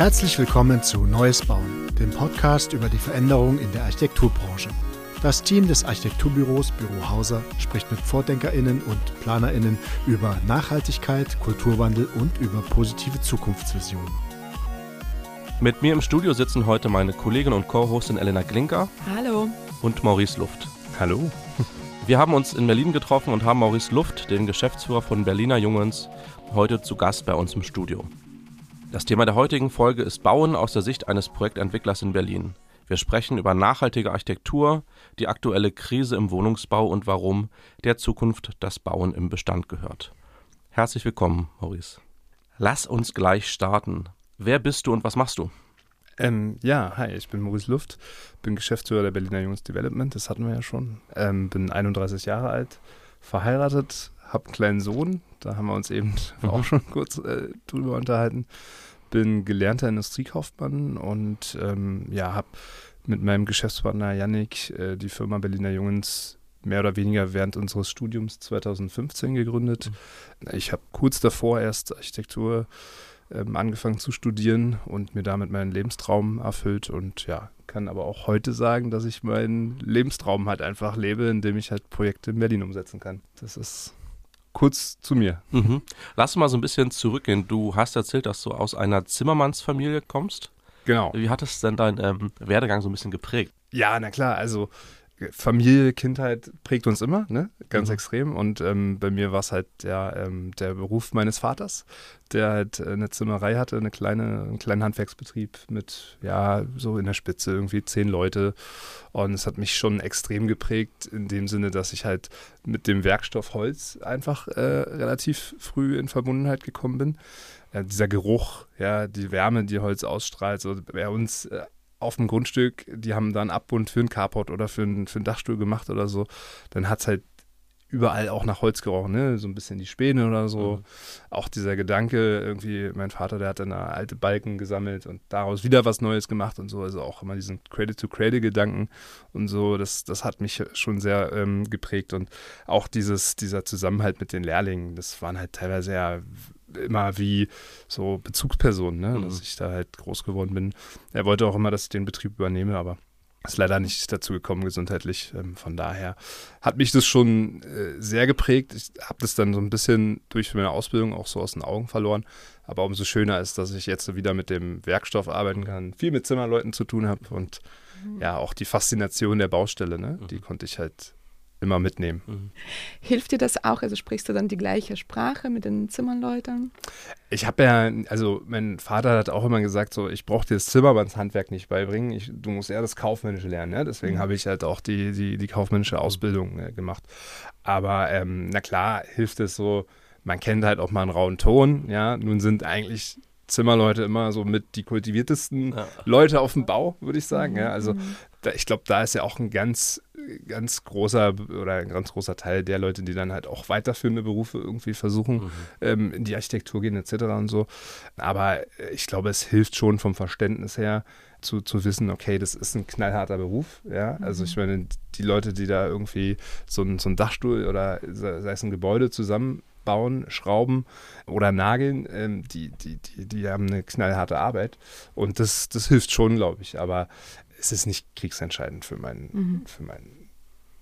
Herzlich willkommen zu Neues Bauen, dem Podcast über die Veränderung in der Architekturbranche. Das Team des Architekturbüros Büro Hauser spricht mit VordenkerInnen und PlanerInnen über Nachhaltigkeit, Kulturwandel und über positive Zukunftsvisionen. Mit mir im Studio sitzen heute meine Kollegin und Co-Hostin Elena Glinker. Hallo. Und Maurice Luft. Hallo. Wir haben uns in Berlin getroffen und haben Maurice Luft, den Geschäftsführer von Berliner Jungens, heute zu Gast bei uns im Studio. Das Thema der heutigen Folge ist Bauen aus der Sicht eines Projektentwicklers in Berlin. Wir sprechen über nachhaltige Architektur, die aktuelle Krise im Wohnungsbau und warum der Zukunft das Bauen im Bestand gehört. Herzlich willkommen, Maurice. Lass uns gleich starten. Wer bist du und was machst du? Ähm, ja, hi, ich bin Maurice Luft, bin Geschäftsführer der Berliner Jungs Development, das hatten wir ja schon. Ähm, bin 31 Jahre alt, verheiratet, habe einen kleinen Sohn, da haben wir uns eben auch schon kurz äh, drüber unterhalten. Bin gelernter Industriekaufmann und ähm, ja, habe mit meinem Geschäftspartner Yannick äh, die Firma Berliner Jungs mehr oder weniger während unseres Studiums 2015 gegründet. Mhm. Ich habe kurz davor erst Architektur ähm, angefangen zu studieren und mir damit meinen Lebenstraum erfüllt und ja, kann aber auch heute sagen, dass ich meinen Lebenstraum halt einfach lebe, indem ich halt Projekte in Berlin umsetzen kann. Das ist kurz zu mir. Mhm. Lass mal so ein bisschen zurückgehen. Du hast erzählt, dass du aus einer Zimmermannsfamilie kommst. Genau. Wie hat es denn dein ähm, Werdegang so ein bisschen geprägt? Ja, na klar, also Familie, Kindheit prägt uns immer, ne? ganz mhm. extrem. Und ähm, bei mir war es halt der, ähm, der Beruf meines Vaters, der halt äh, eine Zimmerei hatte, eine kleine, einen kleinen Handwerksbetrieb mit, ja, so in der Spitze irgendwie zehn Leute. Und es hat mich schon extrem geprägt, in dem Sinne, dass ich halt mit dem Werkstoff Holz einfach äh, relativ früh in Verbundenheit gekommen bin. Äh, dieser Geruch, ja, die Wärme, die Holz ausstrahlt, so bei uns äh, auf dem Grundstück, die haben da einen Abbund für einen Carport oder für einen, für einen Dachstuhl gemacht oder so, dann hat es halt überall auch nach Holz gerochen, ne? so ein bisschen die Späne oder so. Mhm. Auch dieser Gedanke, irgendwie, mein Vater, der hat dann alte Balken gesammelt und daraus wieder was Neues gemacht und so. Also auch immer diesen Credit-to-Credit-Gedanken und so, das, das hat mich schon sehr ähm, geprägt. Und auch dieses, dieser Zusammenhalt mit den Lehrlingen, das waren halt teilweise ja immer wie so Bezugsperson, ne? Mhm. dass ich da halt groß geworden bin. Er wollte auch immer, dass ich den Betrieb übernehme, aber ist leider nicht dazu gekommen gesundheitlich. Ähm, von daher hat mich das schon äh, sehr geprägt. Ich habe das dann so ein bisschen durch meine Ausbildung auch so aus den Augen verloren. Aber umso schöner ist, dass ich jetzt wieder mit dem Werkstoff arbeiten kann, viel mit Zimmerleuten zu tun habe und mhm. ja auch die Faszination der Baustelle, ne? Mhm. die konnte ich halt immer mitnehmen. Mhm. Hilft dir das auch? Also sprichst du dann die gleiche Sprache mit den Zimmerleuten? Ich habe ja, also mein Vater hat auch immer gesagt, so ich brauche dir das Zimmermannshandwerk nicht beibringen, ich, du musst eher das Kaufmännische lernen. Ne? Deswegen mhm. habe ich halt auch die, die, die kaufmännische Ausbildung äh, gemacht. Aber ähm, na klar, hilft es so, man kennt halt auch mal einen rauen Ton, ja. Nun sind eigentlich Zimmerleute immer so mit die kultiviertesten ja. Leute auf dem Bau, würde ich sagen. Ja, also mhm. da, ich glaube, da ist ja auch ein ganz, ganz großer oder ein ganz großer Teil der Leute, die dann halt auch weiterführende Berufe irgendwie versuchen, mhm. ähm, in die Architektur gehen etc. und so. Aber ich glaube, es hilft schon vom Verständnis her, zu, zu wissen, okay, das ist ein knallharter Beruf. Ja? Also ich mhm. meine, die Leute, die da irgendwie so ein, so ein Dachstuhl oder sei es ein Gebäude zusammen bauen, schrauben oder nageln, ähm, die, die, die, die haben eine knallharte Arbeit. Und das, das hilft schon, glaube ich. Aber es ist nicht kriegsentscheidend für meinen, mhm. für meinen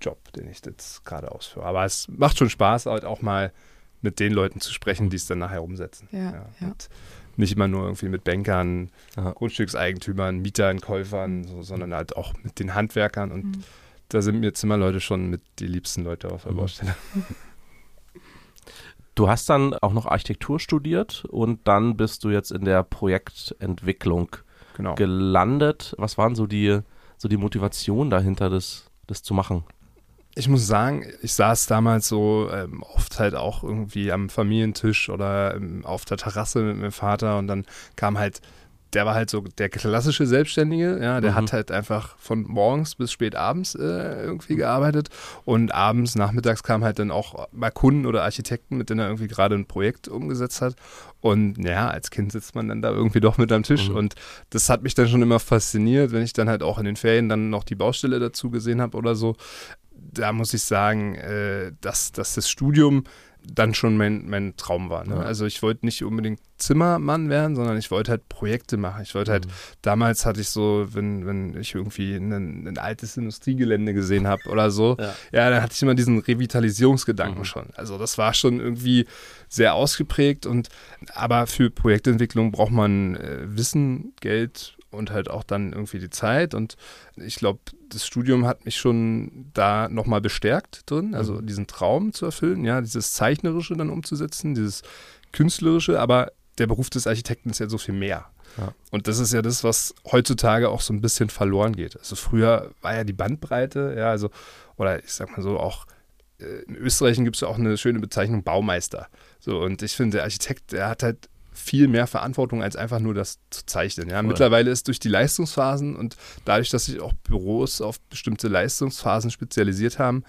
Job, den ich jetzt gerade ausführe. Aber es macht schon Spaß, halt auch mal mit den Leuten zu sprechen, die es dann nachher umsetzen. Ja, ja. ja. Nicht immer nur irgendwie mit Bankern, Aha. Grundstückseigentümern, Mietern, Käufern, so, sondern halt auch mit den Handwerkern. Und mhm. da sind mir Zimmerleute schon mit die liebsten Leute auf der mhm. Baustelle. Du hast dann auch noch Architektur studiert und dann bist du jetzt in der Projektentwicklung genau. gelandet. Was waren so die, so die Motivation dahinter, das, das zu machen? Ich muss sagen, ich saß damals so ähm, oft halt auch irgendwie am Familientisch oder ähm, auf der Terrasse mit meinem Vater und dann kam halt der war halt so der klassische Selbstständige, ja, der mhm. hat halt einfach von morgens bis spät abends äh, irgendwie gearbeitet und abends, nachmittags kamen halt dann auch mal Kunden oder Architekten, mit denen er irgendwie gerade ein Projekt umgesetzt hat und ja, als Kind sitzt man dann da irgendwie doch mit am Tisch mhm. und das hat mich dann schon immer fasziniert, wenn ich dann halt auch in den Ferien dann noch die Baustelle dazu gesehen habe oder so, da muss ich sagen, äh, dass, dass das Studium dann schon mein, mein Traum war. Ne? Ja. Also ich wollte nicht unbedingt Zimmermann werden, sondern ich wollte halt Projekte machen. Ich wollte halt, Mhm. damals hatte ich so, wenn, wenn ich irgendwie ein, ein altes Industriegelände gesehen habe oder so, Ja. ja. dann hatte ich immer diesen Revitalisierungsgedanken Mhm. schon. Also das war schon irgendwie sehr ausgeprägt und aber für Projektentwicklung braucht man äh, Wissen, Geld und halt auch dann irgendwie die Zeit und ich glaube, das Studium hat mich schon da nochmal bestärkt drin, also Mhm. diesen Traum zu erfüllen, ja, dieses Zeichnerische dann umzusetzen, dieses Künstlerische, aber der Beruf des Architekten ist ja so viel mehr. Ja. Und das ist ja das, was heutzutage auch so ein bisschen verloren geht. Also früher war ja die Bandbreite, ja, also, oder ich sag mal so, auch äh, in Österreich gibt es ja auch eine schöne Bezeichnung Baumeister. So, und ich finde, der Architekt, der hat halt viel mehr Verantwortung, als einfach nur das zu zeichnen. Ja. Mittlerweile ist durch die Leistungsphasen und dadurch, dass sich auch Büros auf bestimmte Leistungsphasen spezialisiert haben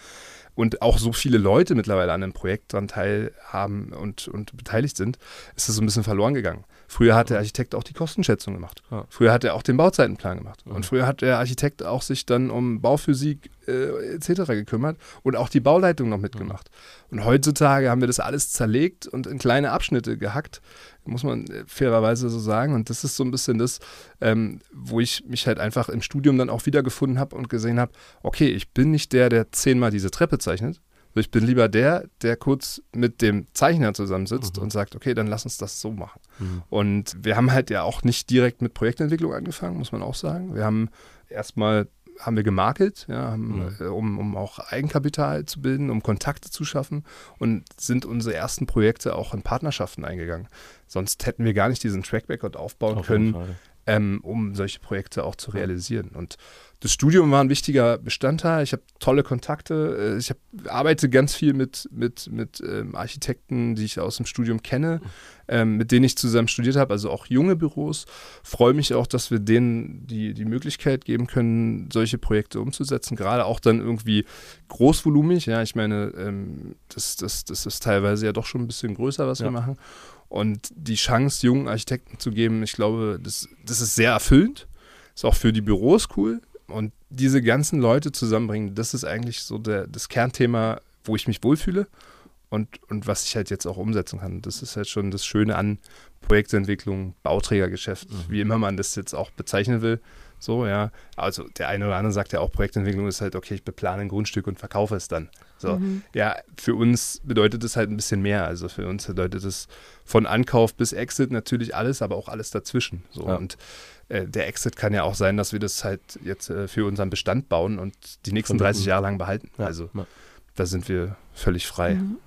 und auch so viele Leute mittlerweile an einem Projekt dran teilhaben und, und beteiligt sind, ist das so ein bisschen verloren gegangen. Früher hat der Architekt auch die Kostenschätzung gemacht. Früher hat er auch den Bauzeitenplan gemacht. Mhm. Und früher hat der Architekt auch sich dann um Bauphysik äh, etc. gekümmert und auch die Bauleitung noch mitgemacht. Und heutzutage haben wir das alles zerlegt und in kleine Abschnitte gehackt, muss man äh, fairerweise so sagen. Und das ist so ein bisschen das, ähm, wo ich mich halt einfach im Studium dann auch wiedergefunden habe und gesehen habe, okay, ich bin nicht der, der zehnmal diese Treppe zeichnet. Ich bin lieber der, der kurz mit dem Zeichner zusammensitzt Mhm. und sagt, okay, dann lass uns das so machen. Mhm. Und wir haben halt ja auch nicht direkt mit Projektentwicklung angefangen, muss man auch sagen. Wir haben erstmal haben wir gemakelt, ja, haben, Mhm. um, um auch Eigenkapital zu bilden, um Kontakte zu schaffen und sind unsere ersten Projekte auch in Partnerschaften eingegangen. Sonst hätten wir gar nicht diesen Track Record aufbauen Auf können, ähm, um solche Projekte auch zu realisieren. Und das Studium war ein wichtiger Bestandteil. Ich habe tolle Kontakte. Äh, Ich hab, arbeite ganz viel mit, mit, mit ähm, Architekten, die ich aus dem Studium kenne, ähm, mit denen ich zusammen studiert habe, also auch junge Büros. Freue mich auch, dass wir denen die, die Möglichkeit geben können, solche Projekte umzusetzen. Gerade auch dann irgendwie großvolumig. Ja, ich meine, ähm, das, das, das ist teilweise ja doch schon ein bisschen größer, was Ja. wir machen. Und die Chance, jungen Architekten zu geben, ich glaube, das, das ist sehr erfüllend. Ist auch für die Büros cool. Und diese ganzen Leute zusammenbringen, das ist eigentlich so der, das Kernthema, wo ich mich wohlfühle und, und was ich halt jetzt auch umsetzen kann. Das ist halt schon das Schöne an Projektentwicklung, Bauträgergeschäft, Mhm. wie immer man das jetzt auch bezeichnen will. So, ja. Also der eine oder andere sagt ja auch, Projektentwicklung ist halt, okay, ich beplane ein Grundstück und verkaufe es dann. So. Mhm. Ja, für uns bedeutet es halt ein bisschen mehr. Also für uns bedeutet es von Ankauf bis Exit natürlich alles, aber auch alles dazwischen. So. Ja. Und äh, der Exit kann ja auch sein, dass wir das halt jetzt äh, für unseren Bestand bauen und die nächsten Vermieten. 30 Jahre lang behalten. Ja. Also Ja. da sind wir völlig frei. Mhm.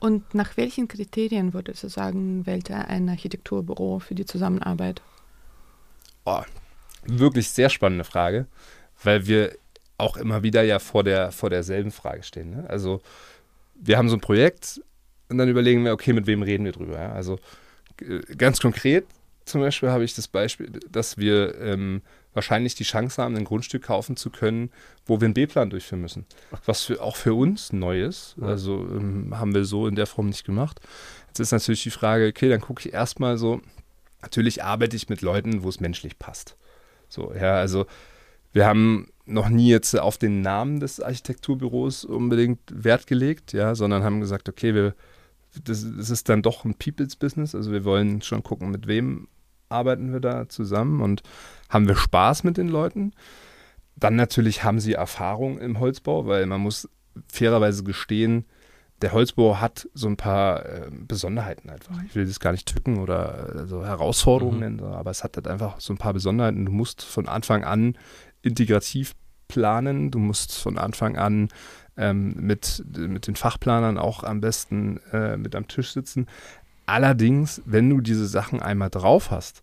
Und nach welchen Kriterien würdest du sagen, wählt er ein Architekturbüro für die Zusammenarbeit? Oh, wirklich sehr spannende Frage, weil wir auch immer wieder ja vor, der, vor derselben Frage stehen. Ne? Also wir haben so ein Projekt und dann überlegen wir, okay, mit wem reden wir drüber? Ja? Also ganz konkret zum Beispiel habe ich das Beispiel, dass wir ähm, wahrscheinlich die Chance haben, ein Grundstück kaufen zu können, wo wir einen B-Plan durchführen müssen. Was für, auch für uns neu ist. Also ähm, haben wir so in der Form nicht gemacht. Jetzt ist natürlich die Frage, okay, dann gucke ich erstmal so, natürlich arbeite ich mit Leuten, wo es menschlich passt. So, ja, also wir haben noch nie jetzt auf den Namen des Architekturbüros unbedingt Wert gelegt, ja, sondern haben gesagt, okay, wir, das, das ist dann doch ein People's Business, also wir wollen schon gucken, mit wem arbeiten wir da zusammen und haben wir Spaß mit den Leuten. Dann natürlich haben sie Erfahrung im Holzbau, weil man muss fairerweise gestehen, der Holzbau hat so ein paar äh, Besonderheiten einfach. Ich will das gar nicht tücken oder äh, so Herausforderungen Mhm. nennen, aber es hat halt einfach so ein paar Besonderheiten. Du musst von Anfang an integrativ planen, du musst von Anfang an ähm, mit, mit den Fachplanern auch am besten äh, mit am Tisch sitzen. Allerdings, wenn du diese Sachen einmal drauf hast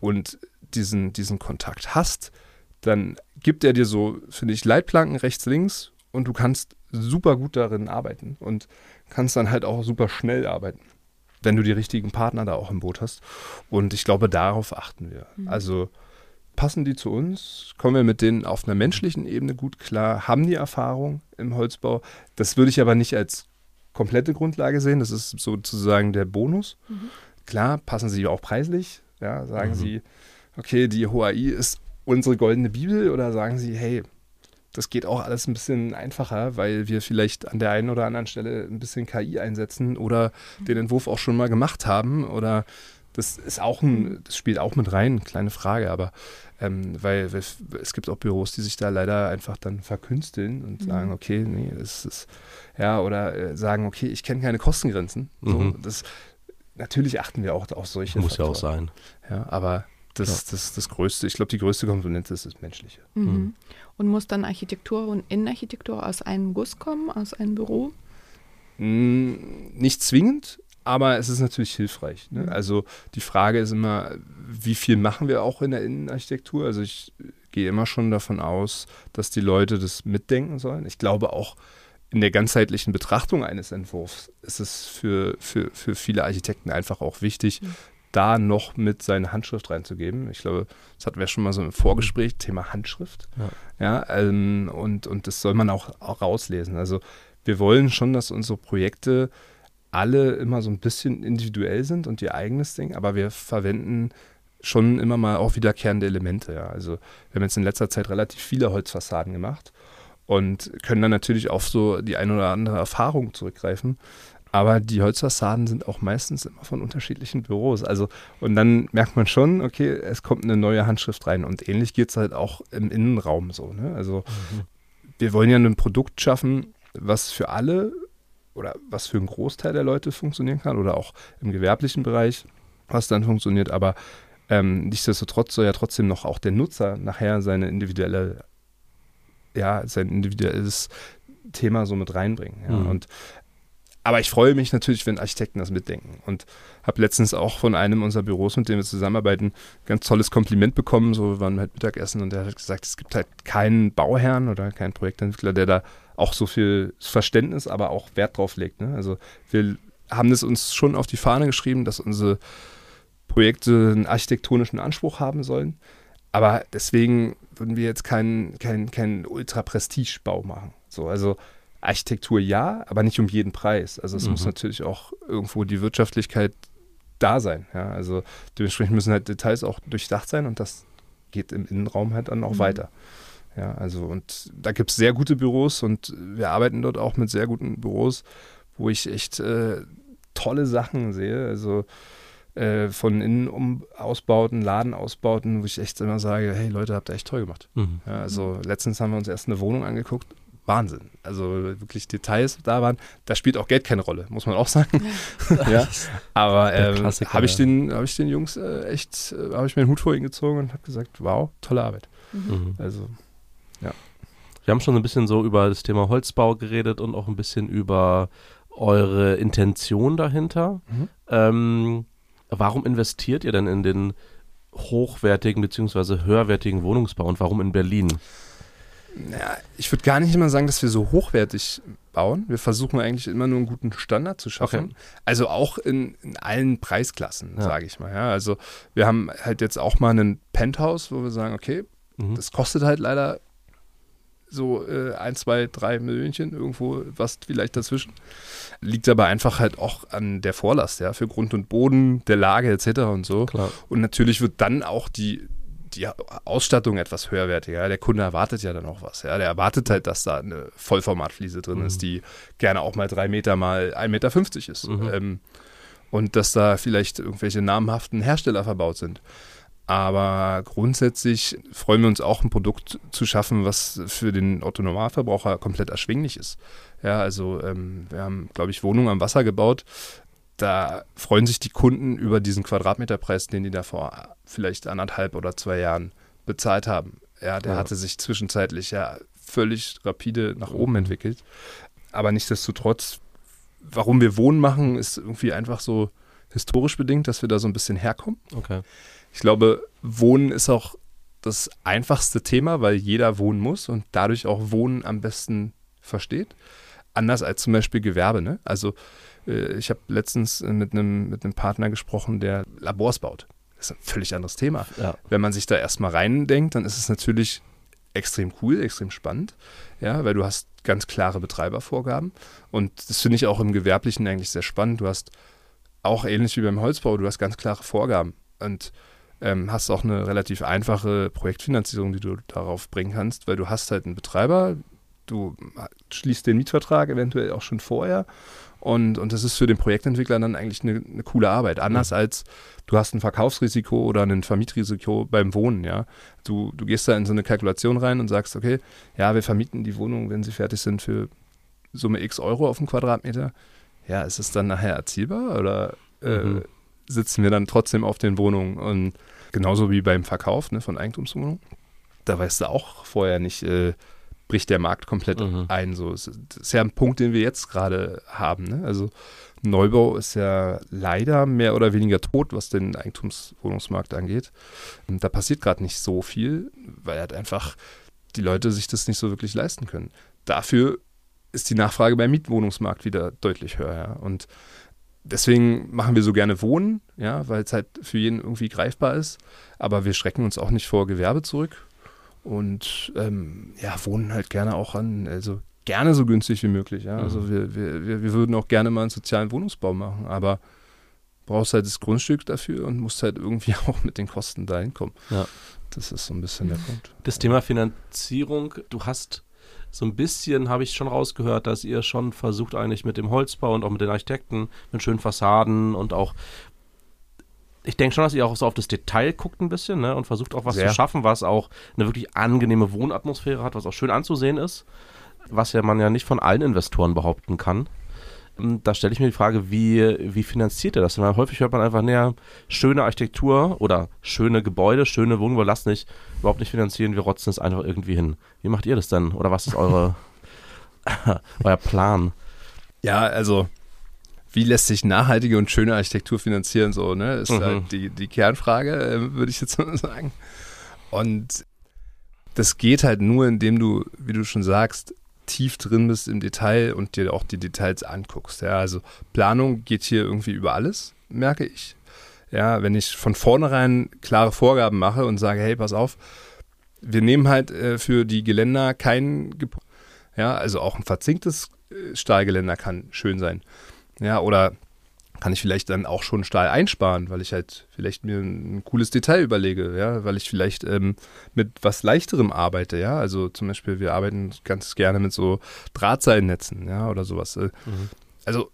und diesen, diesen Kontakt hast, dann gibt er dir so, finde ich, Leitplanken rechts, links und du kannst super gut darin arbeiten und kannst dann halt auch super schnell arbeiten, wenn du die richtigen Partner da auch im Boot hast. Und ich glaube, darauf achten wir. Mhm. Also passen die zu uns? Kommen wir mit denen auf einer menschlichen Ebene gut klar? Haben die Erfahrung im Holzbau? Das würde ich aber nicht als komplette Grundlage sehen. Das ist sozusagen der Bonus. Mhm. Klar, passen sie auch preislich. Ja, sagen Mhm. sie, okay, die HOAI ist unsere goldene Bibel oder sagen sie, hey, das geht auch alles ein bisschen einfacher, weil wir vielleicht an der einen oder anderen Stelle ein bisschen KI einsetzen oder den Entwurf auch schon mal gemacht haben oder das ist auch ein, das spielt auch mit rein, kleine Frage, aber ähm, weil es gibt auch Büros, die sich da leider einfach dann verkünsteln und mhm. sagen, okay, nee, das ist ja oder äh, sagen, okay, ich kenne keine Kostengrenzen. So, mhm. das natürlich achten wir auch auf solche. Muss Faktoren. ja auch sein. Ja, aber das, ja. das, das größte, ich glaube, die größte Komponente ist das Menschliche. Mhm. mhm. Und muss dann Architektur und Innenarchitektur aus einem Guss kommen, aus einem Büro? Nicht zwingend, aber es ist natürlich hilfreich. Ne? Mhm. Also die Frage ist immer, wie viel machen wir auch in der Innenarchitektur? Also ich gehe immer schon davon aus, dass die Leute das mitdenken sollen. Ich glaube auch in der ganzheitlichen Betrachtung eines Entwurfs ist es für, für, für viele Architekten einfach auch wichtig, mhm. da noch mit seine Handschrift reinzugeben. Ich glaube, das hatten wir schon mal so im Vorgespräch, Thema Handschrift. Ja, ja ähm, und, und das soll man auch, auch rauslesen. Also wir wollen schon, dass unsere Projekte alle immer so ein bisschen individuell sind und ihr eigenes Ding, aber wir verwenden schon immer mal auch wiederkehrende Elemente. Ja. Also wir haben jetzt in letzter Zeit relativ viele Holzfassaden gemacht und können dann natürlich auf so die ein oder andere Erfahrung zurückgreifen. Aber die Holzfassaden sind auch meistens immer von unterschiedlichen Büros. Also, und dann merkt man schon, okay, es kommt eine neue Handschrift rein. Und ähnlich geht es halt auch im Innenraum so. Ne? Also, mhm. wir wollen ja ein Produkt schaffen, was für alle oder was für einen Großteil der Leute funktionieren kann oder auch im gewerblichen Bereich, was dann funktioniert. Aber ähm, nichtsdestotrotz soll ja trotzdem noch auch der Nutzer nachher seine individuelle, ja, sein individuelles Thema so mit reinbringen. Ja. Mhm. Und aber ich freue mich natürlich, wenn Architekten das mitdenken. Und habe letztens auch von einem unserer Büros, mit dem wir zusammenarbeiten, ganz tolles Kompliment bekommen. So, wir waren halt Mittagessen und der hat gesagt, es gibt halt keinen Bauherrn oder keinen Projektentwickler, der da auch so viel Verständnis, aber auch Wert drauf legt. Ne? Also wir haben es uns schon auf die Fahne geschrieben, dass unsere Projekte einen architektonischen Anspruch haben sollen. Aber deswegen würden wir jetzt keinen kein, kein Ultra-Prestige-Bau machen. So, also Architektur ja, aber nicht um jeden Preis. Also es mhm. muss natürlich auch irgendwo die Wirtschaftlichkeit da sein. Ja? Also dementsprechend müssen halt Details auch durchdacht sein und das geht im Innenraum halt dann auch mhm. weiter. Ja, also und da gibt es sehr gute Büros und wir arbeiten dort auch mit sehr guten Büros, wo ich echt äh, tolle Sachen sehe. Also äh, von Innenausbauten, Ladenausbauten, wo ich echt immer sage, hey Leute, habt ihr echt toll gemacht. Mhm. Ja, also letztens haben wir uns erst eine Wohnung angeguckt. Wahnsinn. Also wirklich Details da waren. Da spielt auch Geld keine Rolle, muss man auch sagen. ja. Aber ähm, habe ich, den, hab ich den Jungs äh, echt, äh, habe ich mir den Hut vor ihnen gezogen und habe gesagt, wow, tolle Arbeit. Mhm. Also ja. Wir haben schon ein bisschen so über das Thema Holzbau geredet und auch ein bisschen über eure Intention dahinter. Mhm. Ähm, warum investiert ihr denn in den hochwertigen bzw. höherwertigen Wohnungsbau und warum in Berlin? Ja, ich würde gar nicht immer sagen, dass wir so hochwertig bauen. Wir versuchen eigentlich immer nur einen guten Standard zu schaffen. Okay. Also auch in, in allen Preisklassen, ja. sage ich mal. Ja, also wir haben halt jetzt auch mal einen Penthouse, wo wir sagen, okay, mhm. das kostet halt leider so äh, ein, zwei, drei Millionchen irgendwo, was vielleicht dazwischen. Liegt aber einfach halt auch an der Vorlast, ja, für Grund und Boden, der Lage etc. und so. Klar. Und natürlich wird dann auch die, die Ausstattung etwas höherwertiger. Der Kunde erwartet ja dann auch was. Ja. Der erwartet halt, dass da eine Vollformatfliese drin mhm. ist, die gerne auch mal drei Meter mal 1,50 Meter ist. Mhm. Ähm, und dass da vielleicht irgendwelche namhaften Hersteller verbaut sind. Aber grundsätzlich freuen wir uns auch, ein Produkt zu schaffen, was für den Autonomalverbraucher komplett erschwinglich ist. Ja, also ähm, wir haben, glaube ich, Wohnungen am Wasser gebaut. Da freuen sich die Kunden über diesen Quadratmeterpreis, den die da vor vielleicht anderthalb oder zwei Jahren bezahlt haben. Ja, der ja. hatte sich zwischenzeitlich ja völlig rapide nach oben entwickelt. Aber nichtsdestotrotz, warum wir Wohnen machen, ist irgendwie einfach so historisch bedingt, dass wir da so ein bisschen herkommen. Okay. Ich glaube, Wohnen ist auch das einfachste Thema, weil jeder wohnen muss und dadurch auch Wohnen am besten versteht. Anders als zum Beispiel Gewerbe. Ne? Also ich habe letztens mit einem mit Partner gesprochen, der Labors baut. Das ist ein völlig anderes Thema. Ja. Wenn man sich da erstmal reindenkt, dann ist es natürlich extrem cool, extrem spannend, ja, weil du hast ganz klare Betreibervorgaben und das finde ich auch im Gewerblichen eigentlich sehr spannend. Du hast auch ähnlich wie beim Holzbau, du hast ganz klare Vorgaben und ähm, hast auch eine relativ einfache Projektfinanzierung, die du darauf bringen kannst, weil du hast halt einen Betreiber, du schließt den Mietvertrag eventuell auch schon vorher und, und das ist für den Projektentwickler dann eigentlich eine, eine coole Arbeit. Anders mhm. als du hast ein Verkaufsrisiko oder ein Vermietrisiko beim Wohnen, ja. Du, du gehst da in so eine Kalkulation rein und sagst, okay, ja, wir vermieten die Wohnung, wenn sie fertig sind, für Summe X Euro auf den Quadratmeter. Ja, ist es dann nachher erzielbar oder äh, mhm. sitzen wir dann trotzdem auf den Wohnungen? Und genauso wie beim Verkauf ne, von Eigentumswohnungen. Da weißt du auch vorher nicht, äh, bricht der Markt komplett mhm. ein. So, das ist ja ein Punkt, den wir jetzt gerade haben. Ne? Also Neubau ist ja leider mehr oder weniger tot, was den Eigentumswohnungsmarkt angeht. Und da passiert gerade nicht so viel, weil halt einfach die Leute sich das nicht so wirklich leisten können. Dafür ist die Nachfrage beim Mietwohnungsmarkt wieder deutlich höher. Ja? Und deswegen machen wir so gerne Wohnen, ja, weil es halt für jeden irgendwie greifbar ist. Aber wir schrecken uns auch nicht vor Gewerbe zurück und ähm, ja, wohnen halt gerne auch an, also gerne so günstig wie möglich. Ja? Also mhm. wir, wir, wir würden auch gerne mal einen sozialen Wohnungsbau machen, aber brauchst halt das Grundstück dafür und musst halt irgendwie auch mit den Kosten dahin kommen. Ja. Das ist so ein bisschen der Punkt. Das Thema Finanzierung, du hast so ein bisschen, habe ich schon rausgehört, dass ihr schon versucht eigentlich mit dem Holzbau und auch mit den Architekten, mit schönen Fassaden und auch ich denke schon, dass ihr auch so auf das Detail guckt ein bisschen ne, und versucht auch was Sehr. zu schaffen, was auch eine wirklich angenehme Wohnatmosphäre hat, was auch schön anzusehen ist, was ja man ja nicht von allen Investoren behaupten kann. Ähm, da stelle ich mir die Frage, wie, wie finanziert ihr das? Weil häufig hört man einfach näher, schöne Architektur oder schöne Gebäude, schöne Wohnungen, wir lassen nicht, überhaupt nicht finanzieren, wir rotzen es einfach irgendwie hin. Wie macht ihr das denn? Oder was ist eure, euer Plan? Ja, also wie lässt sich nachhaltige und schöne Architektur finanzieren, so, ne? Ist mhm. halt die, die Kernfrage, äh, würde ich jetzt mal sagen. Und das geht halt nur, indem du, wie du schon sagst, tief drin bist im Detail und dir auch die Details anguckst. Ja, also Planung geht hier irgendwie über alles, merke ich. Ja, wenn ich von vornherein klare Vorgaben mache und sage, hey, pass auf, wir nehmen halt äh, für die Geländer kein, ja, also auch ein verzinktes äh, Stahlgeländer kann schön sein. Ja, oder kann ich vielleicht dann auch schon Stahl einsparen, weil ich halt vielleicht mir ein cooles Detail überlege, ja, weil ich vielleicht ähm, mit was leichterem arbeite, ja. Also zum Beispiel, wir arbeiten ganz gerne mit so Drahtseilnetzen, ja, oder sowas. Äh. Mhm. Also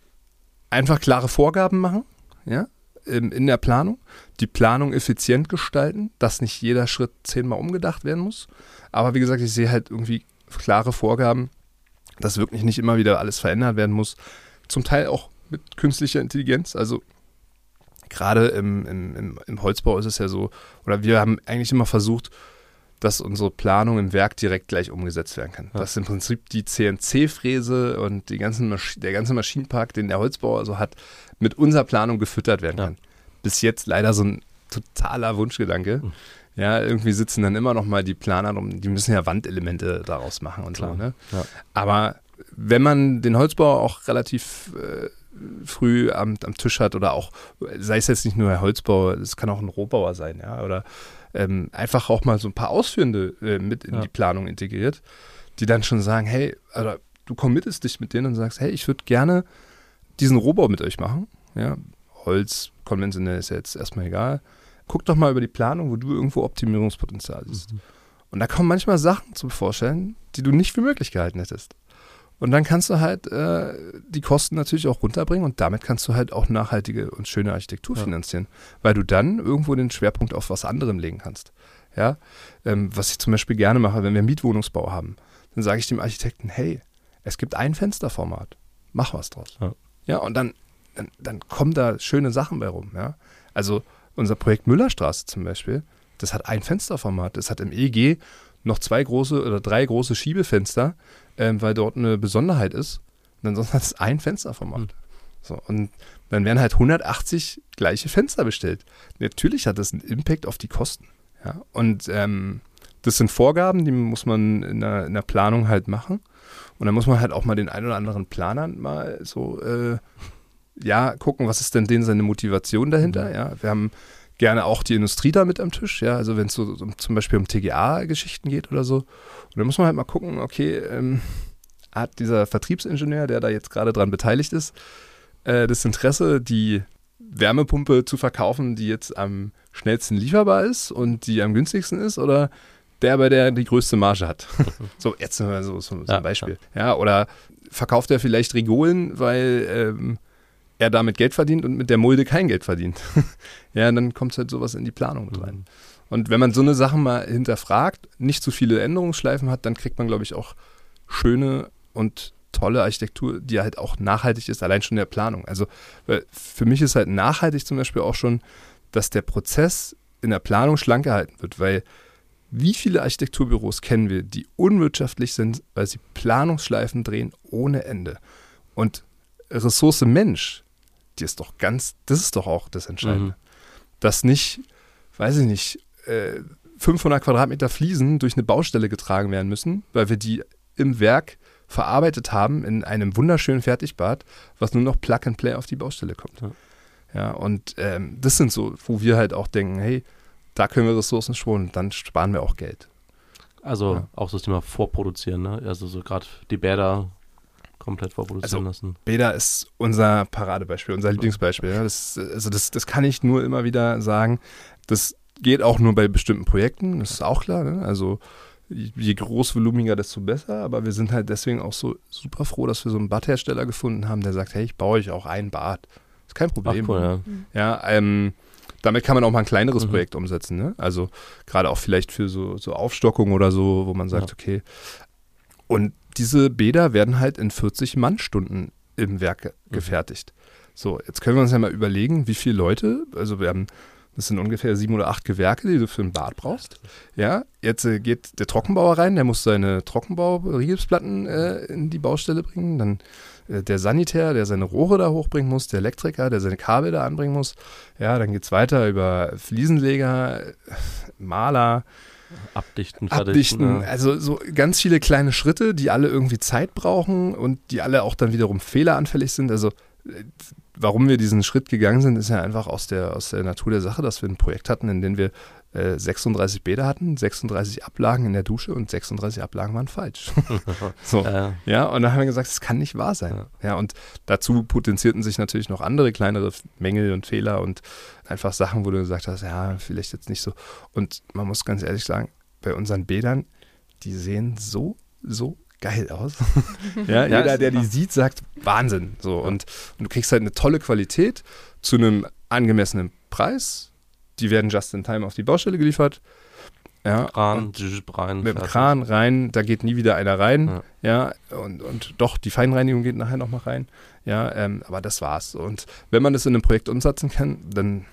einfach klare Vorgaben machen, ja, in der Planung, die Planung effizient gestalten, dass nicht jeder Schritt zehnmal umgedacht werden muss. Aber wie gesagt, ich sehe halt irgendwie klare Vorgaben, dass wirklich nicht immer wieder alles verändert werden muss. Zum Teil auch mit künstlicher Intelligenz. Also gerade im, im, im, Holzbau ist es ja so, oder wir haben eigentlich immer versucht, dass unsere Planung im Werk direkt gleich umgesetzt werden kann. Ja. Dass im Prinzip die CNC-Fräse und die ganzen der ganze Maschinenpark, den der Holzbauer so hat, mit unserer Planung gefüttert werden kann. Ja. Bis jetzt leider so ein totaler Wunschgedanke. Mhm. Ja, irgendwie sitzen dann immer noch mal die Planer rum, die müssen ja Wandelemente daraus machen und Klar. so. Ne? Ja. Aber wenn man den Holzbauer auch relativ äh, früh am, am Tisch hat oder auch, sei es jetzt nicht nur der Holzbauer, es kann auch ein Rohbauer sein, ja, oder ähm, einfach auch mal so ein paar Ausführende äh, mit in ja. die Planung integriert, die dann schon sagen, hey, oder du committest dich mit denen und sagst, hey, ich würde gerne diesen Rohbau mit euch machen, ja, Holz, konventionell ist ja jetzt erstmal egal. Guck doch mal über die Planung, wo du irgendwo Optimierungspotenzial siehst. Mhm. Und da kommen manchmal Sachen zum Vorstellen, die du nicht für möglich gehalten hättest. Und dann kannst du halt äh, die Kosten natürlich auch runterbringen und damit kannst du halt auch nachhaltige und schöne Architektur ja. finanzieren, weil du dann irgendwo den Schwerpunkt auf was anderem legen kannst. Ja, ähm, was ich zum Beispiel gerne mache, wenn wir Mietwohnungsbau haben, dann sage ich dem Architekten, hey, es gibt ein Fensterformat, mach was draus. Ja, ja und dann, dann, dann kommen da schöne Sachen bei rum. Ja, also unser Projekt Müllerstraße zum Beispiel, das hat ein Fensterformat, das hat im EG noch zwei große oder drei große Schiebefenster, ähm, weil dort eine Besonderheit ist. Und ansonsten hat es ein Fensterformat. Mhm. So, und dann werden halt 180 gleiche Fenster bestellt. Natürlich hat das einen Impact auf die Kosten. Ja? Und ähm, das sind Vorgaben, die muss man in der, in der, Planung halt machen. Und dann muss man halt auch mal den ein oder anderen Planern mal so, äh, ja, gucken, was ist denn denen seine Motivation dahinter. Mhm. Ja, wir haben gerne auch die Industrie da mit am Tisch, ja, also wenn es so, so, zum Beispiel um TGA-Geschichten geht oder so. Und dann muss man halt mal gucken, okay, ähm, hat dieser Vertriebsingenieur, der da jetzt gerade dran beteiligt ist, äh, das Interesse, die Wärmepumpe zu verkaufen, die jetzt am schnellsten lieferbar ist und die am günstigsten ist oder der, bei der die größte Marge hat. so, jetzt so, so, so Ja, ein Beispiel. Ja. oder verkauft er vielleicht Rigolen, weil ähm, er damit Geld verdient und mit der Mulde kein Geld verdient. ja, dann kommt halt sowas in die Planung mit rein. Und wenn man so eine Sache mal hinterfragt, nicht zu viele Änderungsschleifen hat, dann kriegt man, glaube ich, auch schöne und tolle Architektur, die halt auch nachhaltig ist, allein schon in der Planung. Also für mich ist halt nachhaltig zum Beispiel auch schon, dass der Prozess in der Planung schlank gehalten wird, weil wie viele Architekturbüros kennen wir, die unwirtschaftlich sind, weil sie Planungsschleifen drehen ohne Ende. Und Ressource Mensch, die ist doch ganz, das ist doch auch das Entscheidende. Mhm. Dass nicht, weiß ich nicht, äh, 500 Quadratmeter Fliesen durch eine Baustelle getragen werden müssen, weil wir die im Werk verarbeitet haben in einem wunderschönen Fertigbad, was nur noch Plug and Play auf die Baustelle kommt. Ja. Ja, und ähm, das sind so, wo wir halt auch denken, hey, da können wir Ressourcen schonen, dann sparen wir auch Geld. Also Ja. auch so das Thema Vorproduzieren, ne? Also so gerade die Bäder komplett vorproduzieren Also, lassen. Beda ist unser Paradebeispiel, unser Lieblingsbeispiel. Ja. Das, also das, das kann ich nur immer wieder sagen. Das geht auch nur bei bestimmten Projekten, das ist auch klar. Ne? Also je großvolumiger, desto besser. Aber wir sind halt deswegen auch so super froh, dass wir so einen Badhersteller gefunden haben, der sagt, hey, ich baue euch auch ein Bad. Ist kein Ach Problem. cool, ja. Ja, ähm, damit kann man auch mal ein kleineres Mhm. Projekt umsetzen. Ne? Also gerade auch vielleicht für so, so Aufstockung oder so, wo man sagt, Ja. okay. Und diese Bäder werden halt in 40 Mannstunden im Werk Mhm. gefertigt. So, jetzt können wir uns ja mal überlegen, wie viele Leute, also wir haben, das sind ungefähr sieben oder acht Gewerke, die du für ein Bad brauchst. Ja, jetzt äh, geht der Trockenbauer rein, der muss seine Trockenbau-Rigipsplatten äh, in die Baustelle bringen, dann äh, der Sanitär, der seine Rohre da hochbringen muss, der Elektriker, der seine Kabel da anbringen muss. Ja, dann geht es weiter über Fliesenleger, Maler, Abdichten, Abdichten. Ja. Also so ganz viele kleine Schritte, die alle irgendwie Zeit brauchen und die alle auch dann wiederum fehleranfällig sind. Also äh, warum wir diesen Schritt gegangen sind, ist ja einfach aus der, aus der Natur der Sache, dass wir ein Projekt hatten, in dem wir äh, 36 Bäder hatten, 36 Ablagen in der Dusche und 36 Ablagen waren falsch. so. Ja, Ja, und dann haben wir gesagt, das kann nicht wahr sein. Ja. und dazu potenzierten sich natürlich noch andere kleinere Mängel und Fehler und einfach Sachen, wo du gesagt hast, ja, vielleicht jetzt nicht so. Und man muss ganz ehrlich sagen, bei unseren Bädern, die sehen so, so geil aus. ja, Ja, jeder, der die sieht, sagt Wahnsinn. So, und, und du kriegst halt eine tolle Qualität zu einem angemessenen Preis. Die werden just in time auf die Baustelle geliefert. Ja, Kran, rein. mit dem. Kran rein, da geht nie wieder einer rein. Ja. Ja, und, und doch, die Feinreinigung geht nachher nochmal rein. Ja, ähm, aber das war's. Und wenn man das in einem Projekt umsetzen kann, dann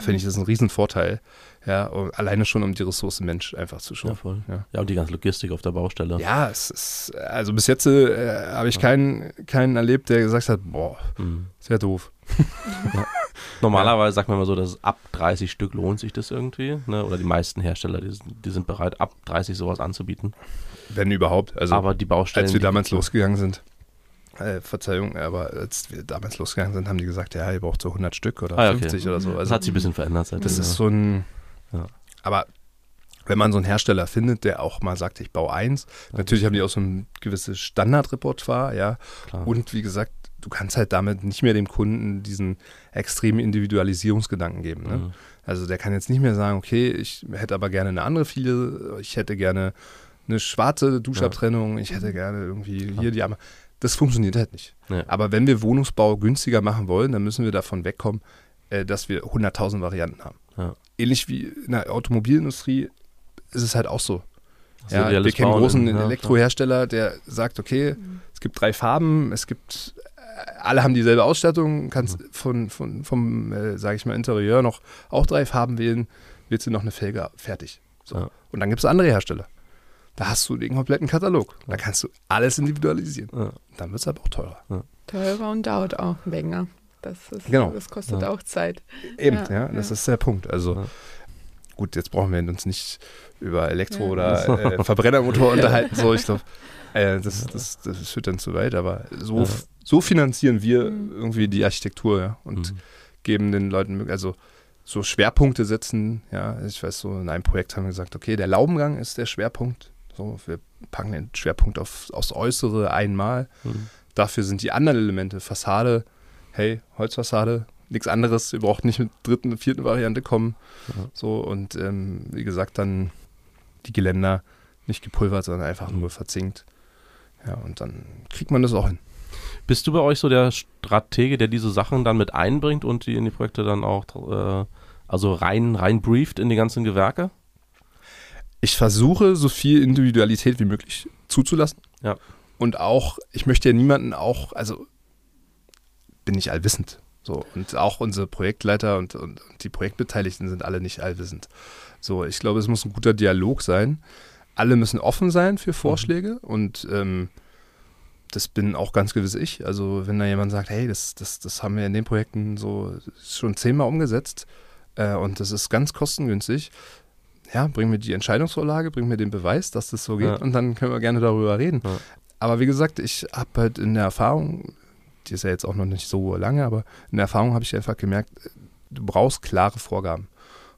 finde ich das einen riesen Vorteil. Ja, und alleine schon um die Ressource Mensch einfach zu Ja, schonen. voll. Ja. Ja. und die ganze Logistik auf der Baustelle. Ja, es ist, also bis jetzt äh, habe ich keinen, keinen erlebt, der gesagt hat, boah, Mhm. sehr doof. Normalerweise sagt man immer so, dass ab 30 Stück lohnt sich das irgendwie. Ne? Oder die meisten Hersteller, die, sind- die sind bereit, ab 30 sowas anzubieten. Wenn überhaupt. Also Aber die Baustellen. als wir damals losgegangen sind, äh, Verzeihung, aber als wir damals losgegangen sind, haben die gesagt, ja, ihr braucht so 100 Stück oder Ah, ja, okay. 50 oder so. Das Also hat sich ein bisschen verändert seitdem. Das ist ja. so ein. Ja. Aber wenn man so einen Hersteller findet, der auch mal sagt, ich baue eins, natürlich haben die auch so ein gewisses Standardrepertoire, ja. Klar. Und wie gesagt, du kannst halt damit nicht mehr dem Kunden diesen extremen Individualisierungsgedanken geben. Ne? Mhm. Also der kann jetzt nicht mehr sagen, okay, ich hätte aber gerne eine andere Fiele, ich hätte gerne eine schwarze Duschabtrennung, ich hätte gerne irgendwie hier die Arme. Das funktioniert halt nicht. Ja. Aber wenn wir Wohnungsbau günstiger machen wollen, dann müssen wir davon wegkommen, äh, dass wir 100.000 Varianten haben. Ja. Ähnlich wie in der Automobilindustrie ist es halt auch so. Ja, wir kennen einen großen ja, Elektrohersteller, der sagt, okay, es gibt drei Farben, es gibt, alle haben dieselbe Ausstattung, kannst Mhm. von, von, vom, äh, sage ich mal, Interieur noch auch drei Farben wählen, willst du noch eine Felge, fertig. So. Ja. Und dann gibt es andere Hersteller. Da hast du den kompletten Katalog. Da kannst du alles individualisieren. Ja. Dann wird es aber auch teurer. Teurer und dauert auch länger. Das, ist, Genau. das kostet Ja. auch Zeit. Eben, Ja, ja, das ja. ist der Punkt. Also Ja. gut, jetzt brauchen wir uns nicht über Elektro- Ja. oder äh, Verbrennermotor unterhalten. So, ich glaube, äh, das, das, das führt dann zu weit. Aber so, Ja. So finanzieren wir Mhm. irgendwie die Architektur ja, und Mhm. geben den Leuten, also so Schwerpunkte setzen. Ja, ich weiß so, in einem Projekt haben wir gesagt, okay, der Laubengang ist der Schwerpunkt. So, wir packen den Schwerpunkt auf, aufs Äußere einmal. Mhm. Dafür sind die anderen Elemente, Fassade, hey, Holzfassade, nichts anderes. Wir brauchten nicht mit dritten, vierten Variante kommen. Ja. So und ähm, wie gesagt, dann die Geländer nicht gepulvert, sondern einfach nur verzinkt. Ja, und dann kriegt man das auch hin. Bist du bei euch so der Stratege, der diese Sachen dann mit einbringt und die in die Projekte dann auch äh, also rein, rein brieft in die ganzen Gewerke? Ich versuche, so viel Individualität wie möglich zuzulassen. Ja. Und auch, ich möchte ja niemanden auch, also bin ich allwissend. So, und auch unsere Projektleiter und, und, und, die Projektbeteiligten sind alle nicht allwissend. So, ich glaube, es muss ein guter Dialog sein. Alle müssen offen sein für Vorschläge mhm. und ähm, das bin auch ganz gewiss ich. Also, wenn da jemand sagt, hey, das, das, das haben wir in den Projekten so schon zehnmal umgesetzt äh, und das ist ganz kostengünstig, ja, bring mir die Entscheidungsvorlage, bring mir den Beweis, dass das so geht ja. und dann können wir gerne darüber reden. Ja. Aber wie gesagt, ich habe halt in der Erfahrung, die ist ja jetzt auch noch nicht so lange, aber in der Erfahrung habe ich einfach gemerkt, du brauchst klare Vorgaben.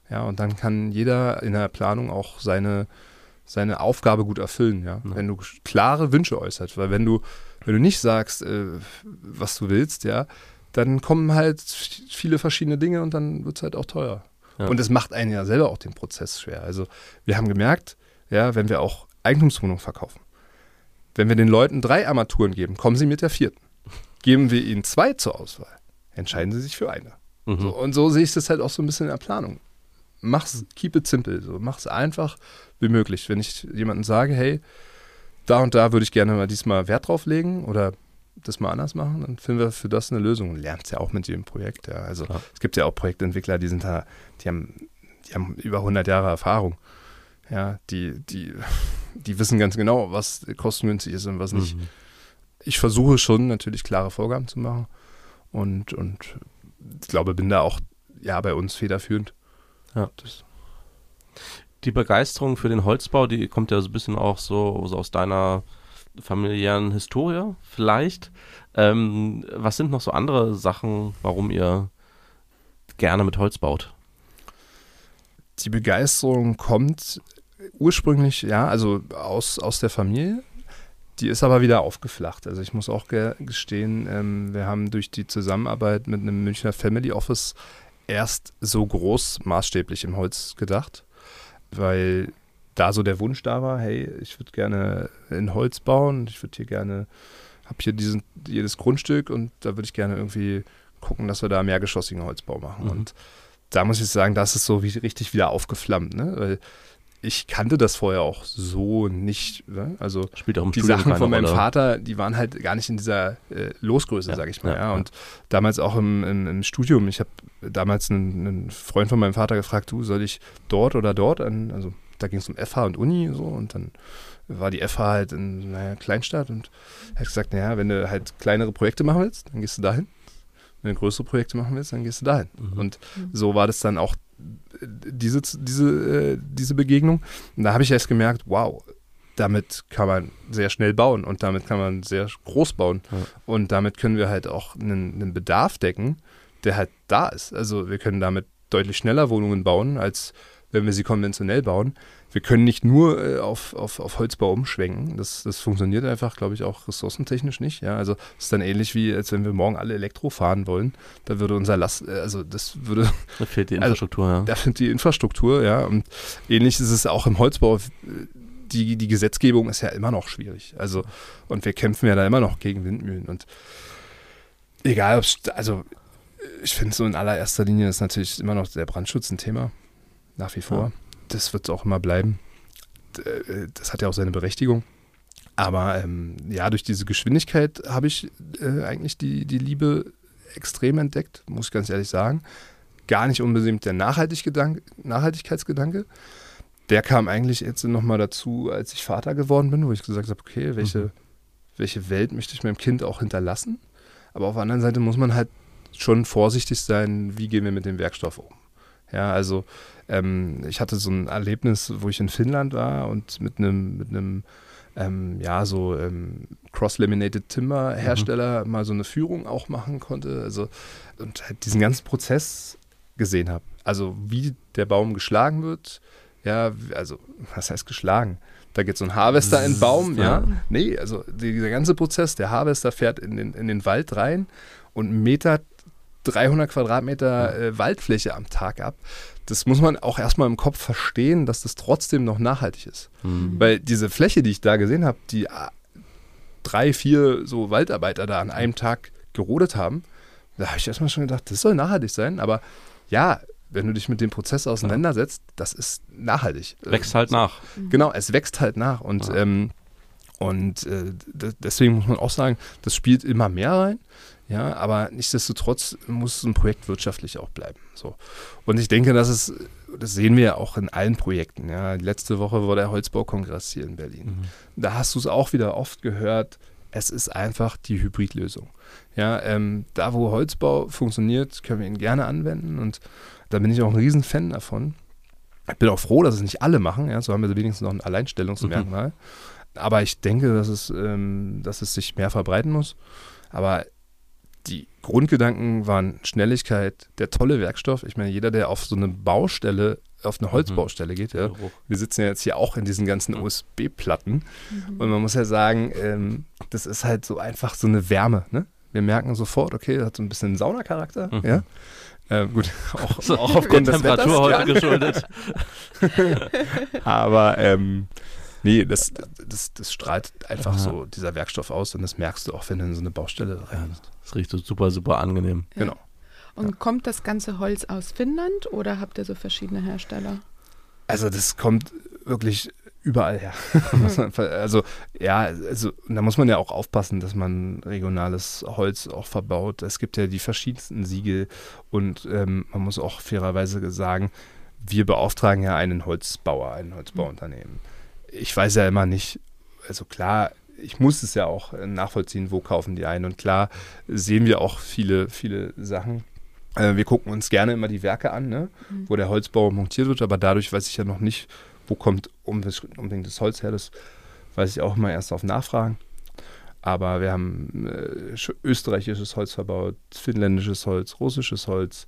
Ja, und dann kann jeder in der Planung auch seine, seine Aufgabe gut erfüllen, ja? ja. Wenn du klare Wünsche äußerst. Weil wenn du, wenn du nicht sagst, äh, was du willst, ja, dann kommen halt viele verschiedene Dinge und dann wird es halt auch teuer. Ja. Und es macht einen ja selber auch den Prozess schwer. Also wir haben gemerkt, ja, wenn wir auch Eigentumswohnungen verkaufen, wenn wir den Leuten drei Armaturen geben, kommen sie mit der vierten. Geben wir ihnen zwei zur Auswahl, entscheiden sie sich für eine. Mhm. So, und so sehe ich das halt auch so ein bisschen in der Planung. Mach's, keep it simple, so, mach's einfach wie möglich. Wenn ich jemandem sage, hey, da und da würde ich gerne mal diesmal Wert drauf legen oder das mal anders machen, dann finden wir für das eine Lösung. Lernt ja auch mit jedem Projekt. Ja. Also Klar. es gibt ja auch Projektentwickler, die sind da, die haben, die haben über 100 Jahre Erfahrung. Ja, die, die, die wissen ganz genau, was kostengünstig ist und was nicht. Mhm. Ich versuche schon natürlich klare Vorgaben zu machen und, und ich glaube, bin da auch ja bei uns federführend. Ja. Das. Die Begeisterung für den Holzbau, die kommt ja so ein bisschen auch so, so aus deiner familiären Historie vielleicht. Ähm, was sind noch so andere Sachen, warum ihr gerne mit Holz baut? Die Begeisterung kommt ursprünglich, ja, also aus, aus der Familie. Die ist aber wieder aufgeflacht. Also ich muss auch gestehen, ähm, wir haben durch die Zusammenarbeit mit einem Münchner Family Office erst so groß maßstäblich im Holz gedacht, weil da so der Wunsch da war, hey, ich würde gerne in Holz bauen, ich würde hier gerne, habe hier diesen, jedes Grundstück und da würde ich gerne irgendwie gucken, dass wir da mehrgeschossigen Holzbau machen. Mhm. Und da muss ich sagen, das ist so wie richtig wieder aufgeflammt, ne? Weil ich kannte das vorher auch so nicht. Ne? Also Spielt auch im die Studium Sachen von meinem Rolle. Vater, die waren halt gar nicht in dieser äh, Losgröße, ja, sage ich mal. Ja, ja. Und damals auch im, im, im Studium, ich habe damals einen, einen, Freund von meinem Vater gefragt, du, soll ich dort oder dort an, also da ging es um FH und Uni so und dann war die FH halt in einer Kleinstadt und er hat gesagt, naja, wenn du halt kleinere Projekte machen willst, dann gehst du dahin. Wenn du größere Projekte machen willst, dann gehst du dahin. Mhm. Und mhm. so war das dann auch diese, diese, äh, diese Begegnung. Und da habe ich erst gemerkt, wow, damit kann man sehr schnell bauen und damit kann man sehr groß bauen. Ja. Und damit können wir halt auch einen, einen Bedarf decken, der halt da ist. Also wir können damit deutlich schneller Wohnungen bauen, als wenn wir sie konventionell bauen. Wir können nicht nur äh, auf, auf, auf Holzbau umschwenken. Das, das funktioniert einfach, glaube ich, auch ressourcentechnisch nicht. Ja, also es ist dann ähnlich wie, als wenn wir morgen alle Elektro fahren wollen. Da würde unser Last, äh, also das würde. Da fehlt die also Infrastruktur, also, ja. Da fehlt die Infrastruktur, ja. Und ähnlich ist es auch im Holzbau. Die, die Gesetzgebung ist ja immer noch schwierig. Also, und wir kämpfen ja da immer noch gegen Windmühlen. Und egal, ob also ich finde so in allererster Linie ist natürlich immer noch der Brandschutz ein Thema nach wie vor. Ja. Das wird es auch immer bleiben. Äh, das hat ja auch seine Berechtigung. Aber ähm, ja, durch diese Geschwindigkeit habe ich äh, eigentlich die, die Liebe extrem entdeckt, muss ich ganz ehrlich sagen. Gar nicht unbedingt der Nachhaltigkeitsgedanke. Der kam eigentlich jetzt nochmal dazu, als ich Vater geworden bin, wo ich gesagt habe, okay, welche, mhm. welche Welt möchte ich meinem Kind auch hinterlassen? Aber auf der anderen Seite muss man halt schon vorsichtig sein, wie gehen wir mit dem Werkstoff um. Ja, also ähm, ich hatte so ein Erlebnis, wo ich in Finnland war und mit einem mit einem ähm, ja so ähm, Cross-Laminated Timber Hersteller mhm. mal so eine Führung auch machen konnte. Also und halt diesen ganzen Prozess gesehen habe. Also wie der Baum geschlagen wird. Ja, also was heißt geschlagen? Da geht so ein Harvester in den Baum, ja. Nee, also dieser ganze Prozess, der Harvester fährt in den, in den Wald rein und Meter 300 Quadratmeter äh, Waldfläche am Tag ab. Das muss man auch erstmal im Kopf verstehen, dass das trotzdem noch nachhaltig ist. Mhm. Weil diese Fläche, die ich da gesehen habe, die äh, drei, vier so Waldarbeiter da an einem Tag gerodet haben, da habe ich erstmal schon gedacht, das soll nachhaltig sein. Aber ja, wenn du dich mit dem Prozess auseinandersetzt, das ist nachhaltig. Wächst halt nach. Genau, es wächst halt nach. Und, Ja. ähm, und äh, deswegen muss man auch sagen, das spielt immer mehr rein. Ja, aber nichtsdestotrotz muss ein Projekt wirtschaftlich auch bleiben. So. Und ich denke, das ist, das sehen wir ja auch in allen Projekten. Ja. Letzte Woche war der Holzbaukongress hier in Berlin. Mhm. Da hast du es auch wieder oft gehört. Es ist einfach die Hybridlösung. Ja, ähm, da wo Holzbau funktioniert, können wir ihn gerne anwenden und da bin ich auch ein Riesenfan davon. Ich bin auch froh, dass es nicht alle machen. Ja, so haben wir wenigstens noch ein Alleinstellungsmerkmal. Aber ich denke, dass es, ähm, dass es sich mehr verbreiten muss. Aber die Grundgedanken waren Schnelligkeit, der tolle Werkstoff. Ich meine, jeder, der auf so eine Baustelle, auf eine Holzbaustelle geht, ja, wir sitzen ja jetzt hier auch in diesen ganzen Mhm. USB-Platten. Und man muss ja sagen, ähm, das ist halt so einfach so eine Wärme. Ne? Wir merken sofort, okay, das hat so ein bisschen Saunacharakter. Mhm. Ja? Ähm, gut, auch, So, auch aufgrund des Temperatur Wetters. heute geschuldet. Aber ähm, nee, das, das, das strahlt einfach Ja. so dieser Werkstoff aus und das merkst du auch, wenn du in so eine Baustelle reinkommst. Das riecht so super, super angenehm. Ja. Genau. Und kommt das ganze Holz aus Finnland oder habt ihr so verschiedene Hersteller? Also das kommt wirklich überall her. Also ja, also da muss man ja auch aufpassen, dass man regionales Holz auch verbaut. Es gibt ja die verschiedensten Siegel und ähm, man muss auch fairerweise sagen, wir beauftragen ja einen Holzbauer, ein Holzbauunternehmen. Ich weiß ja immer nicht, also klar, ich muss es ja auch äh, nachvollziehen, wo kaufen die ein und klar sehen wir auch viele, viele Sachen. Äh, wir gucken uns gerne immer die Werke an, ne? Mhm. wo der Holzbau montiert wird, aber dadurch weiß ich ja noch nicht, wo kommt unbe- unbedingt das Holz her. Das weiß ich auch mal erst auf Nachfragen. Aber wir haben äh, sch- österreichisches Holz verbaut, finnländisches Holz, russisches Holz,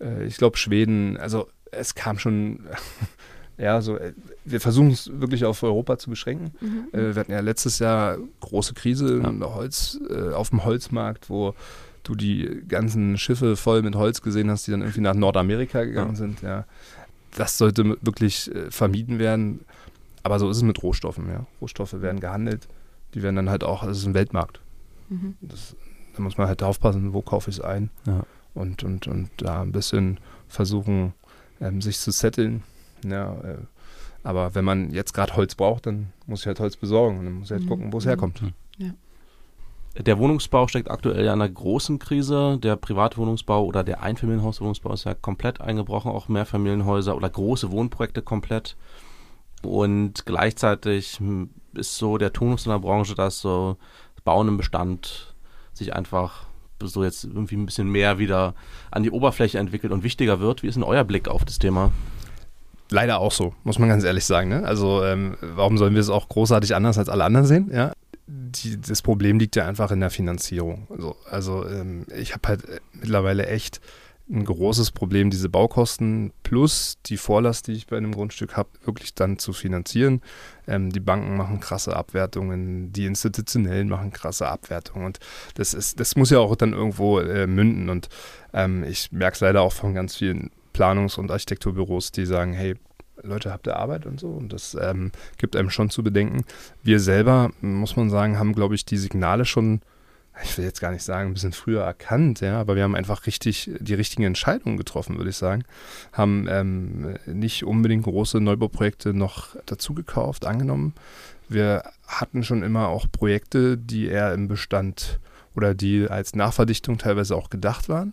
äh, ich glaube Schweden. Also es kam schon, ja, so, äh, wir versuchen es wirklich auf Europa zu beschränken. Mhm. Äh, wir hatten ja letztes Jahr große Krise Ja. in der Holz, äh, auf dem Holzmarkt, wo du die ganzen Schiffe voll mit Holz gesehen hast, die dann irgendwie nach Nordamerika gegangen Ja. sind. Ja. Das sollte wirklich äh, vermieden werden. Aber so ist es mit Rohstoffen. Ja. Rohstoffe werden gehandelt. Die werden dann halt auch, das ist ein Weltmarkt. Mhm. Das, da muss man halt aufpassen, wo kaufe ich es ein. Ja. Und, und, und da ein bisschen versuchen, ähm, sich zu setteln. Ja, äh, aber wenn man jetzt gerade Holz braucht, dann muss ich halt Holz besorgen. Und dann muss ich halt Mhm. gucken, wo es Mhm. herkommt. Der Wohnungsbau steckt aktuell ja in einer großen Krise. Der Privatwohnungsbau oder der Einfamilienhauswohnungsbau ist ja komplett eingebrochen, auch Mehrfamilienhäuser oder große Wohnprojekte komplett. Und gleichzeitig hm, ist so der Tonus in der Branche, dass so Bauen im Bestand sich einfach so jetzt irgendwie ein bisschen mehr wieder an die Oberfläche entwickelt und wichtiger wird. Wie ist denn euer Blick auf das Thema? Leider auch so, muss man ganz ehrlich sagen. Ne? Also ähm, warum sollen wir es auch großartig anders als alle anderen sehen? Ja? Die, das Problem liegt ja einfach in der Finanzierung. Also, also ähm, ich habe halt äh, mittlerweile echt ein großes Problem, diese Baukosten plus die Vorlast, die ich bei einem Grundstück habe, wirklich dann zu finanzieren. Ähm, die Banken machen krasse Abwertungen, die Institutionellen machen krasse Abwertungen und das ist, das muss ja auch dann irgendwo äh, münden und ähm, ich merke es leider auch von ganz vielen Planungs- und Architekturbüros, die sagen, hey, Leute, habt ihr Arbeit und so und das ähm, gibt einem schon zu bedenken. Wir selber, muss man sagen, haben, glaube ich, die Signale schon ich will jetzt gar nicht sagen, ein bisschen früher erkannt, ja, aber wir haben einfach richtig die richtigen Entscheidungen getroffen, würde ich sagen. Haben ähm, nicht unbedingt große Neubauprojekte noch dazu gekauft, angenommen. Wir hatten schon immer auch Projekte, die eher im Bestand oder die als Nachverdichtung teilweise auch gedacht waren,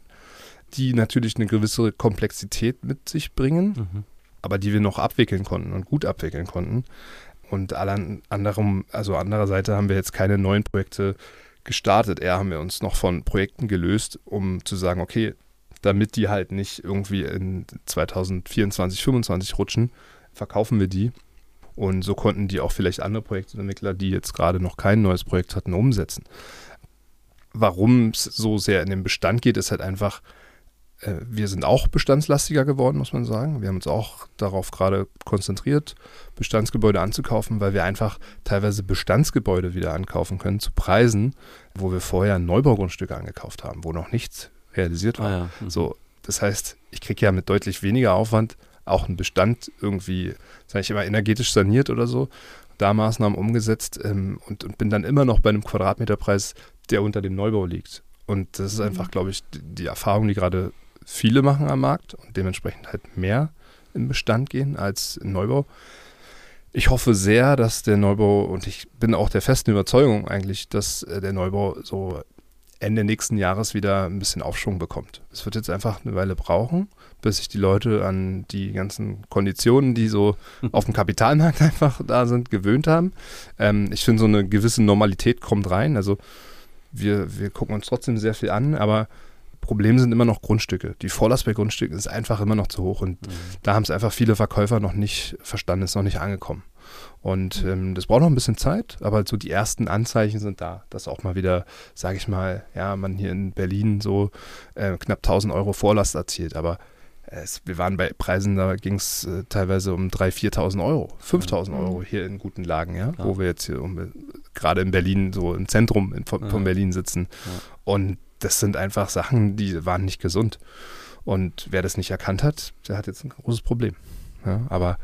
die natürlich eine gewisse Komplexität mit sich bringen, Mhm. aber die wir noch abwickeln konnten und gut abwickeln konnten. Und alle anderem, also anderer Seite haben wir jetzt keine neuen Projekte gestartet. Eher haben wir uns noch von Projekten gelöst, um zu sagen, okay, damit die halt nicht irgendwie in 2024, 2025 rutschen, verkaufen wir die. Und so konnten die auch vielleicht andere Projektentwickler, die jetzt gerade noch kein neues Projekt hatten, umsetzen. Warum es so sehr in den Bestand geht, ist halt einfach, wir sind auch bestandslastiger geworden, muss man sagen. Wir haben uns auch darauf gerade konzentriert, Bestandsgebäude anzukaufen, weil wir einfach teilweise Bestandsgebäude wieder ankaufen können zu Preisen, wo wir vorher Neubaugrundstücke angekauft haben, wo noch nichts realisiert war. Ah, ja. Mhm. So, das heißt, ich kriege ja mit deutlich weniger Aufwand auch einen Bestand irgendwie, sage ich immer, energetisch saniert oder so, da Maßnahmen umgesetzt ähm, und, und bin dann immer noch bei einem Quadratmeterpreis, der unter dem Neubau liegt. Und das ist Mhm. einfach, glaube ich, die Erfahrung, die gerade viele machen am Markt und dementsprechend halt mehr im Bestand gehen als im Neubau. Ich hoffe sehr, dass der Neubau, und ich bin auch der festen Überzeugung eigentlich, dass äh, der Neubau so Ende nächsten Jahres wieder ein bisschen Aufschwung bekommt. Es wird jetzt einfach eine Weile brauchen, bis sich die Leute an die ganzen Konditionen, die so auf dem Kapitalmarkt einfach da sind, gewöhnt haben. Ähm, ich finde, so eine gewisse Normalität kommt rein. Also wir, wir gucken uns trotzdem sehr viel an, aber Problem sind immer noch Grundstücke. Die Vorlast bei Grundstücken ist einfach immer noch zu hoch und Mhm. da haben es einfach viele Verkäufer noch nicht verstanden, ist noch nicht angekommen. Und ähm, das braucht noch ein bisschen Zeit, aber so die ersten Anzeichen sind da, dass auch mal wieder, sage ich mal, ja, man hier in Berlin so äh, knapp 1000 Euro Vorlast erzielt. Aber es, wir waren bei Preisen, da ging es äh, teilweise um 3.000, 4.000 Euro, 5.000 Mhm. Euro hier in guten Lagen, ja, Ja. wo wir jetzt hier um, gerade in Berlin, so im Zentrum in, von, Ja. von Berlin sitzen. Ja. Und das sind einfach Sachen, die waren nicht gesund. Und wer das nicht erkannt hat, der hat jetzt ein großes Problem. Ja, aber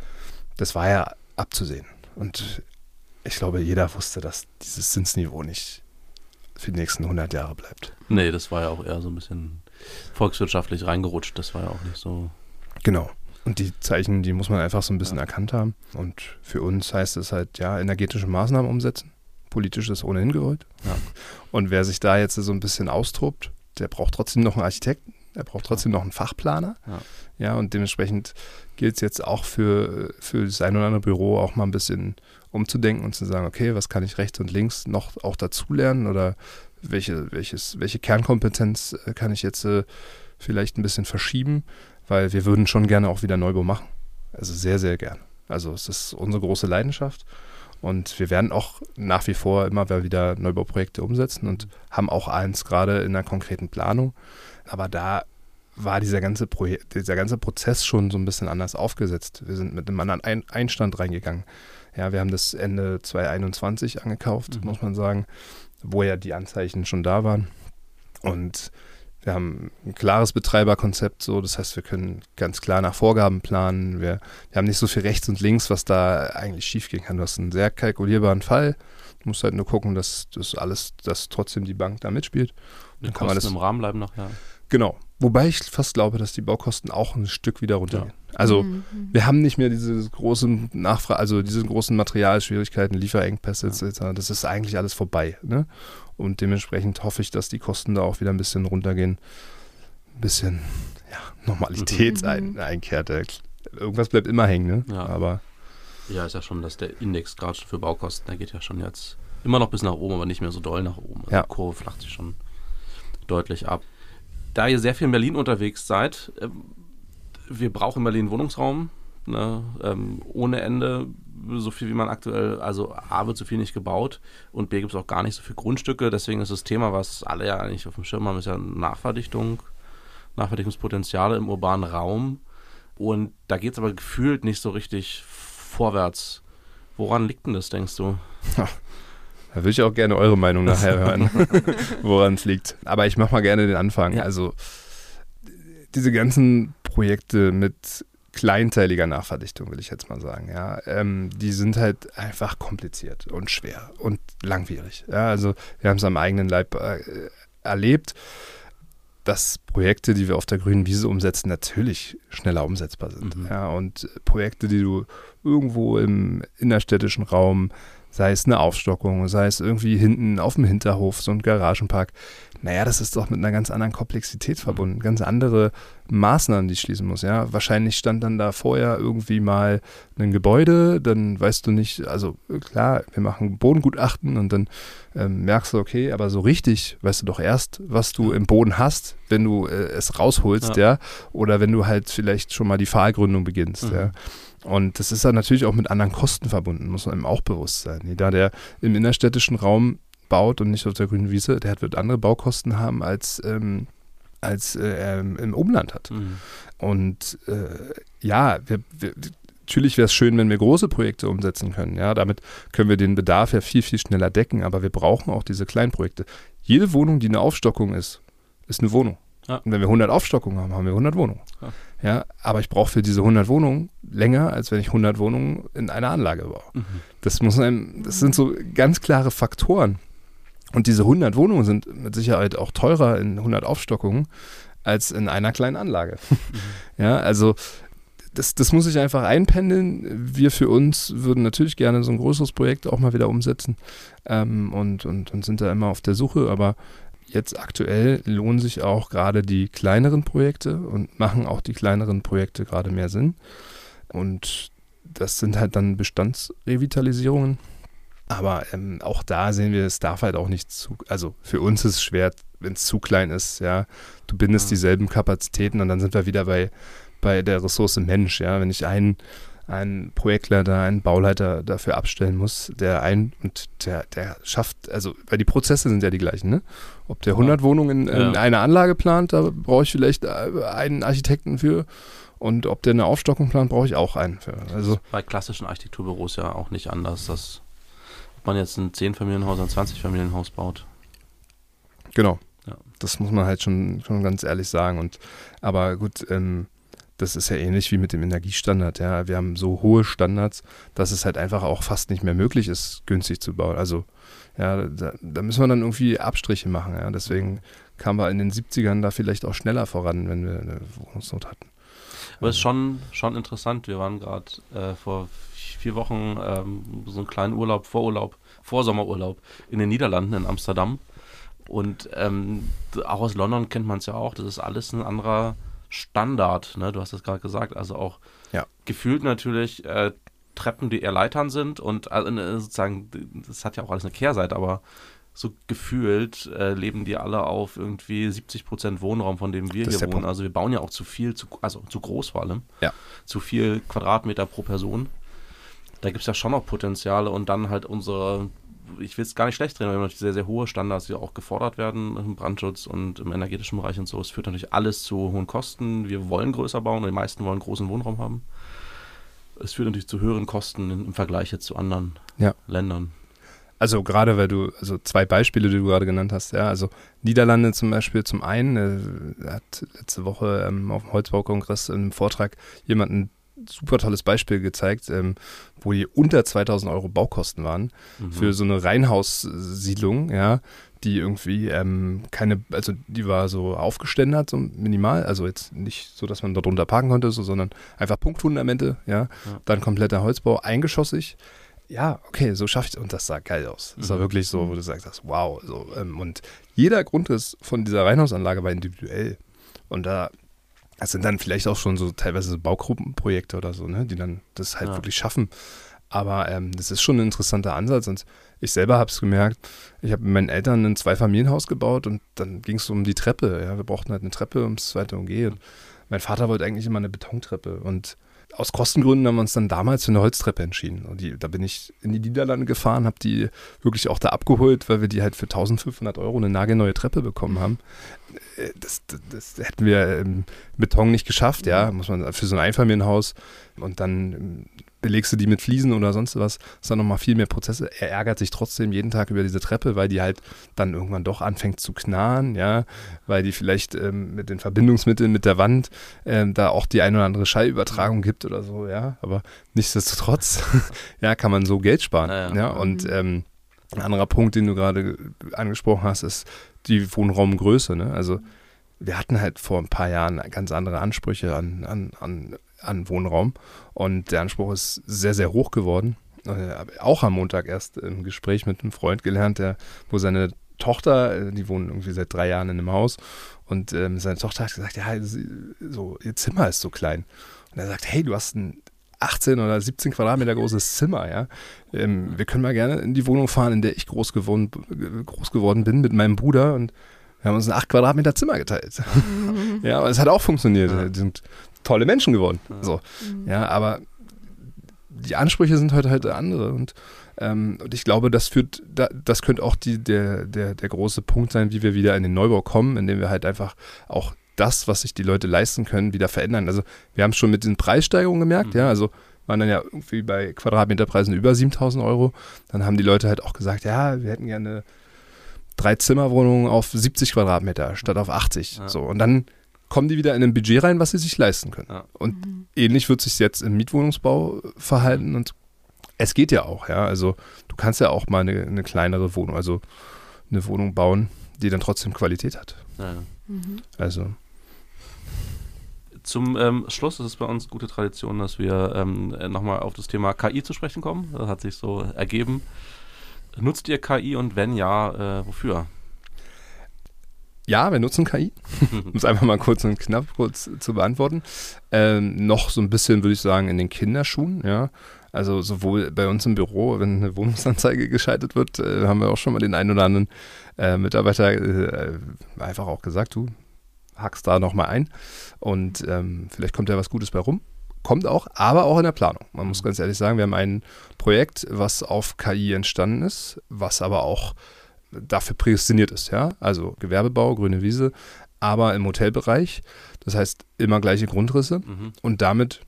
das war ja abzusehen. Und ich glaube, jeder wusste, dass dieses Zinsniveau nicht für die nächsten 100 Jahre bleibt. Nee, das war ja auch eher so ein bisschen volkswirtschaftlich reingerutscht. Das war ja auch nicht so. Genau. Und die Zeichen, die muss man einfach so ein bisschen erkannt haben. Und für uns heißt es halt, ja, energetische Maßnahmen umsetzen. Politisch ist ohnehin gewollt. Ja. Und wer sich da jetzt so ein bisschen austobt, der braucht trotzdem noch einen Architekten, er braucht trotzdem noch einen Fachplaner. Ja. Ja, und dementsprechend gilt es jetzt auch für, für das ein oder andere Büro auch mal ein bisschen umzudenken und zu sagen, okay, was kann ich rechts und links noch auch dazulernen oder welche, welches, welche Kernkompetenz äh, kann ich jetzt äh, vielleicht ein bisschen verschieben, weil wir würden schon gerne auch wieder Neubau machen. Also sehr, sehr gerne. Also es ist unsere große Leidenschaft und wir werden auch nach wie vor immer wieder Neubauprojekte umsetzen und haben auch eins gerade in einer konkreten Planung. Aber da war dieser ganze, dieser ganze Prozess schon so ein bisschen anders aufgesetzt. Wir sind mit einem anderen ein Einstand reingegangen. Ja, wir haben das Ende 2021 angekauft, Mhm. muss man sagen, wo ja die Anzeichen schon da waren. Und wir haben ein klares Betreiberkonzept, so das heißt, wir können ganz klar nach Vorgaben planen. Wir, wir haben nicht so viel rechts und links, was da eigentlich schiefgehen kann. Du hast einen sehr kalkulierbaren Fall. Du musst halt nur gucken, dass das alles, dass trotzdem die Bank da mitspielt. Die Dann kann man das- im Rahmen bleiben nachher. Genau. Wobei ich fast glaube, dass die Baukosten auch ein Stück wieder runtergehen. Also Mhm. wir haben nicht mehr diese großen Nachfrage, also diese großen Materialschwierigkeiten, Lieferengpässe Ja. etc. Das ist eigentlich alles vorbei. Ne? Und dementsprechend hoffe ich, dass die Kosten da auch wieder ein bisschen runtergehen. Ein bisschen ja, Normalität Mhm. ein, einkehrt. Äh, Irgendwas bleibt immer hängen, ne? Ja. Aber Ja, ist ja schon, dass der Index gerade schon für Baukosten, der geht ja schon jetzt immer noch bis nach oben, aber nicht mehr so doll nach oben. Also Ja. Die Kurve flacht sich schon deutlich ab. Da ihr sehr viel in Berlin unterwegs seid, ähm, wir brauchen in Berlin Wohnungsraum. Ne, ähm, ohne Ende, so viel wie man aktuell, also A wird so viel nicht gebaut und B gibt es auch gar nicht so viele Grundstücke. Deswegen ist das Thema, was alle ja eigentlich auf dem Schirm haben, ist ja Nachverdichtung, Nachverdichtungspotenziale im urbanen Raum. Und da geht es aber gefühlt nicht so richtig vorwärts. Woran liegt denn das, denkst du? da würde ich auch gerne eure Meinung nachher hören, woran es liegt. Aber ich mache mal gerne den Anfang. Ja. Also diese ganzen Projekte mit kleinteiliger Nachverdichtung, will ich jetzt mal sagen, ja, ähm, die sind halt einfach kompliziert und schwer und langwierig. Ja, also wir haben es am eigenen Leib äh, erlebt, dass Projekte, die wir auf der grünen Wiese umsetzen, natürlich schneller umsetzbar sind. Mhm. Ja, und Projekte, die du irgendwo im innerstädtischen Raum, sei es eine Aufstockung, sei es irgendwie hinten auf dem Hinterhof, so ein Garagenpark, naja, das ist doch mit einer ganz anderen Komplexität verbunden, ganz andere Maßnahmen, die ich schließen muss. Ja, wahrscheinlich stand dann da vorher irgendwie mal ein Gebäude, dann weißt du nicht, also klar, wir machen Bodengutachten und dann ähm, merkst du, okay, aber so richtig weißt du doch erst, was du im Boden hast, wenn du äh, es rausholst, ja. Ja. oder wenn du halt vielleicht schon mal die Pfahlgründung beginnst, Mhm. ja. Und das ist dann natürlich auch mit anderen Kosten verbunden, muss man ihm auch bewusst sein. Jeder, der im innerstädtischen Raum baut und nicht auf der grünen Wiese, der wird andere Baukosten haben als, ähm, als äh, er im Umland hat. Mhm. Und äh, ja, wir, wir, natürlich wäre es schön, wenn wir große Projekte umsetzen können. Ja, damit können wir den Bedarf ja viel, viel schneller decken, aber wir brauchen auch diese kleinen Projekte. Jede Wohnung, die eine Aufstockung ist, ist eine Wohnung. Ja. Und wenn wir 100 Aufstockungen haben, haben wir 100 Wohnungen. Ja. Ja, aber ich brauche für diese 100 Wohnungen länger, als wenn ich 100 Wohnungen in einer Anlage baue. Mhm. Das muss einem, das sind so ganz klare Faktoren. Und diese 100 Wohnungen sind mit Sicherheit auch teurer in 100 Aufstockungen als in einer kleinen Anlage. Ja, also das, das muss ich einfach einpendeln. Wir für uns würden natürlich gerne so ein größeres Projekt auch mal wieder umsetzen ähm, und, und, und sind da immer auf der Suche, aber jetzt aktuell lohnen sich auch gerade die kleineren Projekte und machen auch die kleineren Projekte gerade mehr Sinn. Und das sind halt dann Bestandsrevitalisierungen. Aber ähm, auch da sehen wir, es darf halt auch nicht zu, also für uns ist es schwer, wenn es zu klein ist, ja. Du bindest Ja. dieselben Kapazitäten und dann sind wir wieder bei, bei der Ressource Mensch, ja. Wenn ich einen, einen Projektleiter, einen Bauleiter dafür abstellen muss, der ein und der, der schafft, also, weil die Prozesse sind ja die gleichen, ne? Ob der 100 Wohnungen in, in Ja. einer Anlage plant, da brauche ich vielleicht äh, einen Architekten für. Und ob der eine Aufstockung plant, brauche ich auch einen für. Also, Bei klassischen Architekturbüros ja auch nicht anders, dass ob man jetzt ein 10-Familienhaus, ein 20-Familienhaus baut. Genau. Ja. Das muss man halt schon, schon ganz ehrlich sagen. Und aber gut, ähm, das ist ja ähnlich wie mit dem Energiestandard. Ja, wir haben so hohe Standards, dass es halt einfach auch fast nicht mehr möglich ist, günstig zu bauen. Also ja, da, da müssen wir dann irgendwie Abstriche machen. Ja, deswegen kamen wir in den 70ern da vielleicht auch schneller voran, wenn wir eine Wohnungsnot hatten. Aber es ist schon, schon interessant. Wir waren gerade äh, vor vier Wochen ähm, so einen kleinen Urlaub, Vorurlaub, Vorsommerurlaub in den Niederlanden, in Amsterdam. Und ähm, auch aus London kennt man es ja auch. Das ist alles ein anderer Standard. Ne? Du hast es gerade gesagt. Also auch Ja. gefühlt natürlich äh, Treppen, die eher Leitern sind. Und also, ne, sozusagen, das hat ja auch alles eine Kehrseite, aber so gefühlt äh, leben die alle auf irgendwie 70 Prozent Wohnraum, von dem wir hier wohnen. Also wir bauen ja auch zu viel, zu, also zu groß vor allem. Ja. Zu viel Quadratmeter pro Person. Da gibt es ja schon noch Potenziale und dann halt unsere, ich will es gar nicht schlecht reden, aber natürlich sehr, sehr hohe Standards, die auch gefordert werden im Brandschutz und im energetischen Bereich und so. Es führt natürlich alles zu hohen Kosten. Wir wollen größer bauen und die meisten wollen großen Wohnraum haben. Es führt natürlich zu höheren Kosten im Vergleich jetzt zu anderen Ja. Ländern. Also gerade weil du, also zwei Beispiele, die du gerade genannt hast, ja, also Niederlande zum Beispiel zum einen, äh, hat letzte Woche ähm, auf dem Holzbaukongress in einem Vortrag jemand ein super tolles Beispiel gezeigt, ähm, wo die unter 2000 Euro Baukosten waren Mhm. für so eine Reihenhaussiedlung, ja, die irgendwie ähm, keine, also die war so aufgeständert, so minimal, also jetzt nicht so, dass man darunter parken konnte, so, sondern einfach Punktfundamente, ja, Ja. dann kompletter Holzbau, eingeschossig. Ja, okay, so schaffe ich und das sah geil aus. Das war Mhm. wirklich so, wo du sagst, das, wow. So, ähm, und jeder Grundriss von dieser Reihenhausanlage war individuell. Und da, das sind dann vielleicht auch schon so teilweise so Baugruppenprojekte oder so, ne, die dann das halt Ja. wirklich schaffen. Aber ähm, das ist schon ein interessanter Ansatz und ich selber habe es gemerkt. Ich habe mit meinen Eltern ein Zweifamilienhaus gebaut und dann ging es um die Treppe. Ja, wir brauchten halt eine Treppe ums zweite UG. Und mein Vater wollte eigentlich immer eine Betontreppe und aus Kostengründen haben wir uns dann damals für eine Holztreppe entschieden. Und die, da bin ich in die Niederlande gefahren, habe die wirklich auch da abgeholt, weil wir die halt für 1500 Euro eine nagelneue Treppe bekommen haben. Äh, Das, das, das hätten wir im Beton nicht geschafft, ja, muss man für so ein Einfamilienhaus und dann ähm, belegst du die mit Fliesen oder sonst was, ist dann nochmal viel mehr Prozesse. Er ärgert sich trotzdem jeden Tag über diese Treppe, weil die halt dann irgendwann doch anfängt zu knarren, ja, weil die vielleicht ähm, mit den Verbindungsmitteln mit der Wand ähm, da auch die eine oder andere Schallübertragung gibt oder so, ja, aber nichtsdestotrotz, ja, kann man so Geld sparen, Ja, ja, ja. und ähm, ein anderer Punkt, den du gerade angesprochen hast, ist die Wohnraumgröße, ne, also wir hatten halt vor ein paar Jahren ganz andere Ansprüche an, an, an, an Wohnraum und der Anspruch ist sehr, sehr hoch geworden. Äh, auch am Montag erst im Gespräch mit einem Freund gelernt, der, wo seine Tochter, äh, die wohnen irgendwie seit drei Jahren in einem Haus und ähm, seine Tochter hat gesagt, ja, sie- so, ihr Zimmer ist so klein. Und er sagt, hey, du hast ein 18 oder 17 Quadratmeter großes Zimmer, ja. Ähm, wir können mal gerne in die Wohnung fahren, in der ich groß geworden, groß geworden bin mit meinem Bruder und wir haben uns ein 8 Quadratmeter Zimmer geteilt. ja, aber es hat auch funktioniert. Ja. Tolle Menschen geworden. Ja. So. Ja, aber die Ansprüche sind heute halt andere und, ähm, und ich glaube, das führt, da, das könnte auch die, der, der, der große Punkt sein, wie wir wieder in den Neubau kommen, indem wir halt einfach auch das, was sich die Leute leisten können, wieder verändern. Also wir haben es schon mit den Preissteigerungen gemerkt, Mhm. ja, also waren dann ja irgendwie bei Quadratmeterpreisen über 7000 Euro. Dann haben die Leute halt auch gesagt, ja, wir hätten gerne drei Zimmerwohnungen auf 70 Quadratmeter statt auf 80. Ja. So, und dann kommen die wieder in ein Budget rein, was sie sich leisten können. Ja. Und Mhm. ähnlich wird sich jetzt im Mietwohnungsbau verhalten und es geht ja auch, ja. Also du kannst ja auch mal eine, eine kleinere Wohnung, also eine Wohnung bauen, die dann trotzdem Qualität hat. Ja. Mhm. Also Zum ähm, Schluss ist es bei uns gute Tradition, dass wir ähm, nochmal auf das Thema KI zu sprechen kommen. Das hat sich so ergeben. Nutzt ihr KI und wenn ja, äh, wofür? Ja, wir nutzen KI. um es einfach mal kurz und knapp kurz zu beantworten. Ähm, noch so ein bisschen, würde ich sagen, in den Kinderschuhen, ja. Also sowohl bei uns im Büro, wenn eine Wohnungsanzeige geschaltet wird, äh, haben wir auch schon mal den einen oder anderen äh, Mitarbeiter äh, einfach auch gesagt, du hackst da nochmal ein und ähm, vielleicht kommt ja was Gutes bei rum. Kommt auch, aber auch in der Planung. Man muss ganz ehrlich sagen, wir haben ein Projekt, was auf KI entstanden ist, was aber auch dafür prädestiniert ist, ja. Also Gewerbebau, grüne Wiese, aber im Hotelbereich. Das heißt, immer gleiche Grundrisse Mhm. und damit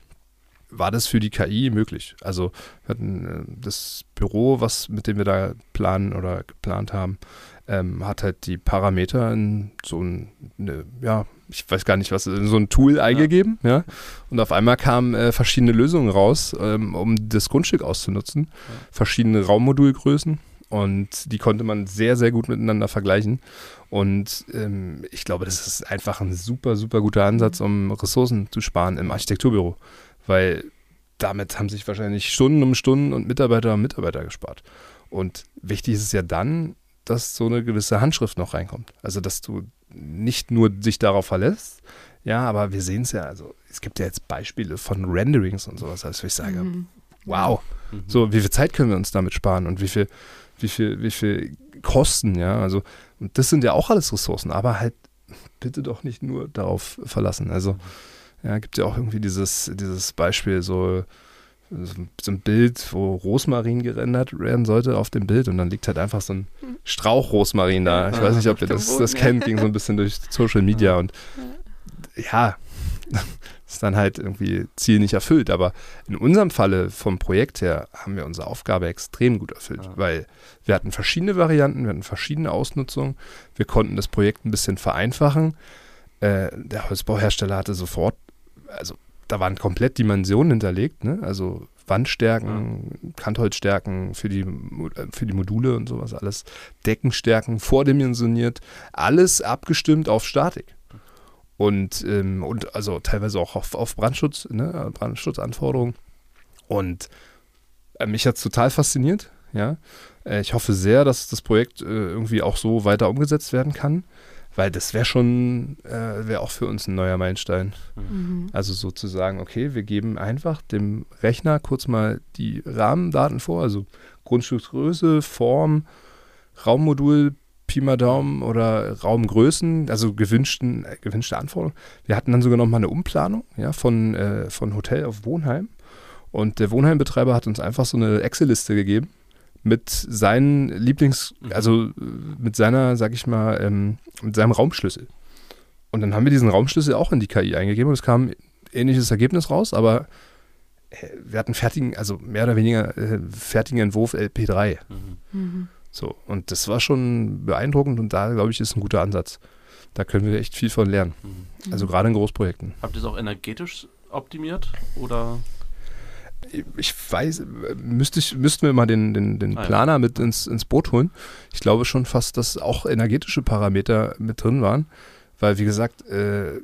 war das für die KI möglich. Also wir hatten äh, das Büro, was mit dem wir da planen oder geplant haben, ähm, hat halt die Parameter in so ein, eine, ja, ich weiß gar nicht was, in so ein Tool eingegeben, ja. Und auf einmal kamen äh, verschiedene Lösungen raus, ähm, um das Grundstück auszunutzen. Verschiedene Raummodulgrößen. Und die konnte man sehr, sehr gut miteinander vergleichen. Und ähm, ich glaube, das ist einfach ein super, super guter Ansatz, um Ressourcen zu sparen im Architekturbüro. Weil damit haben sich wahrscheinlich Stunden um Stunden und Mitarbeiter um Mitarbeiter gespart. Und wichtig ist es ja dann, dass so eine gewisse Handschrift noch reinkommt. Also, dass du nicht nur dich darauf verlässt, ja, aber wir sehen es ja, also es gibt ja jetzt Beispiele von Renderings und sowas, also ich sage, Mhm. wow, Mhm. so, wie viel Zeit können wir uns damit sparen und wie viel, wie viel, wie viel Kosten, ja, also, und das sind ja auch alles Ressourcen, aber halt bitte doch nicht nur darauf verlassen. Also, ja, gibt ja auch irgendwie dieses, dieses Beispiel, so, so ein Bild, wo Rosmarin gerendert werden sollte auf dem Bild und dann liegt halt einfach so ein Strauch Rosmarin da. Ich weiß nicht, ob ihr das, das kennt, ging so ein bisschen durch Social Media und ja, ist dann halt irgendwie Ziel nicht erfüllt. Aber in unserem Falle vom Projekt her haben wir unsere Aufgabe extrem gut erfüllt, Ja. weil wir hatten verschiedene Varianten, wir hatten verschiedene Ausnutzungen, wir konnten das Projekt ein bisschen vereinfachen. Äh, der Holzbauhersteller hatte sofort, also da waren komplett Dimensionen hinterlegt, ne? also Wandstärken, Kantholzstärken für die, äh, für die Module und sowas alles, Deckenstärken vordimensioniert, alles abgestimmt auf Statik. Und, ähm, und also teilweise auch auf, auf Brandschutz, ne? Brandschutzanforderungen. Und äh, mich hat es total fasziniert. Ja? Äh, ich hoffe sehr, dass das Projekt äh, irgendwie auch so weiter umgesetzt werden kann, weil das wäre schon, äh, wäre auch für uns ein neuer Meilenstein. Mhm. Also sozusagen, okay, wir geben einfach dem Rechner kurz mal die Rahmendaten vor, also Grundstücksgröße, Form, Raummodul, Pi mal Daumen oder Raumgrößen, also gewünschten, äh, gewünschte Anforderungen. Wir hatten dann sogar noch mal eine Umplanung ja, von, äh, von Hotel auf Wohnheim. Und der Wohnheimbetreiber hat uns einfach so eine Excel-Liste gegeben mit seinen Lieblings-, Mhm. also äh, mit seiner, sag ich mal, ähm, mit seinem Raumschlüssel. Und dann haben wir diesen Raumschlüssel auch in die KI eingegeben und es kam ein ähnliches Ergebnis raus, aber äh, wir hatten fertigen, also mehr oder weniger äh, fertigen Entwurf LP3. Mhm. Mhm. So, und das war schon beeindruckend und da, glaube ich, ist ein guter Ansatz. Da können wir echt viel von lernen. Mhm. Also gerade in Großprojekten. Habt ihr es auch energetisch optimiert oder? Ich weiß, müsste ich, müssten wir mal den, den, den Ah, ja. Planer mit ins, ins Boot holen. Ich glaube schon fast, dass auch energetische Parameter mit drin waren. Weil, wie gesagt, äh,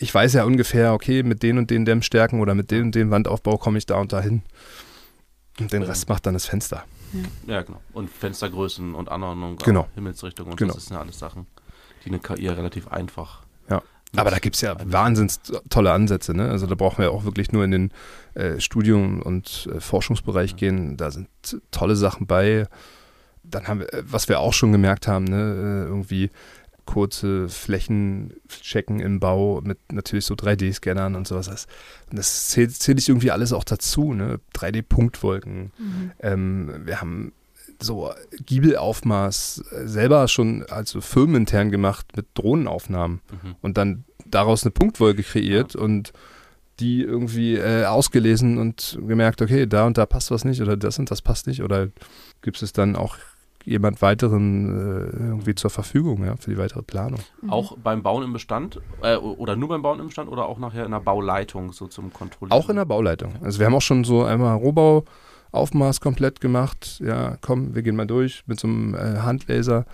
ich weiß ja ungefähr, okay, mit den und den Dämmstärken oder mit dem und dem Wandaufbau komme ich da und dahin. Und den Ja. Rest macht dann das Fenster. Ja, genau. Und Fenstergrößen und Anordnung, Genau. auch Himmelsrichtung und Genau. das sind ja alles Sachen, die eine KI relativ einfach. Ja. Aber da gibt es ja wahnsinns tolle Ansätze. Ne? Also da brauchen wir auch wirklich nur in den äh, Studium- und äh, Forschungsbereich Ja. gehen. Da sind tolle Sachen bei. Dann haben wir, äh, was wir auch schon gemerkt haben, ne? äh, irgendwie kurze Flächen checken im Bau mit natürlich so 3D-Scannern und sowas. Das, das zählt, zähle ich irgendwie alles auch dazu. Ne? 3D-Punktwolken. Mhm. Ähm, wir haben so Giebelaufmaß selber schon also firmenintern gemacht mit Drohnenaufnahmen Mhm. und dann daraus eine Punktwolke kreiert und die irgendwie äh, ausgelesen und gemerkt, okay, da und da passt was nicht oder das und das passt nicht oder gibt es dann auch jemand weiteren äh, irgendwie zur Verfügung, ja, für die weitere Planung. Mhm. Auch beim Bauen im Bestand äh, oder nur beim Bauen im Bestand oder auch nachher in der Bauleitung so zum Kontrollieren? Auch in der Bauleitung. Also wir haben auch schon so einmal Rohbau Aufmaß komplett gemacht. Ja, komm, wir gehen mal durch mit so einem äh, Handlaser.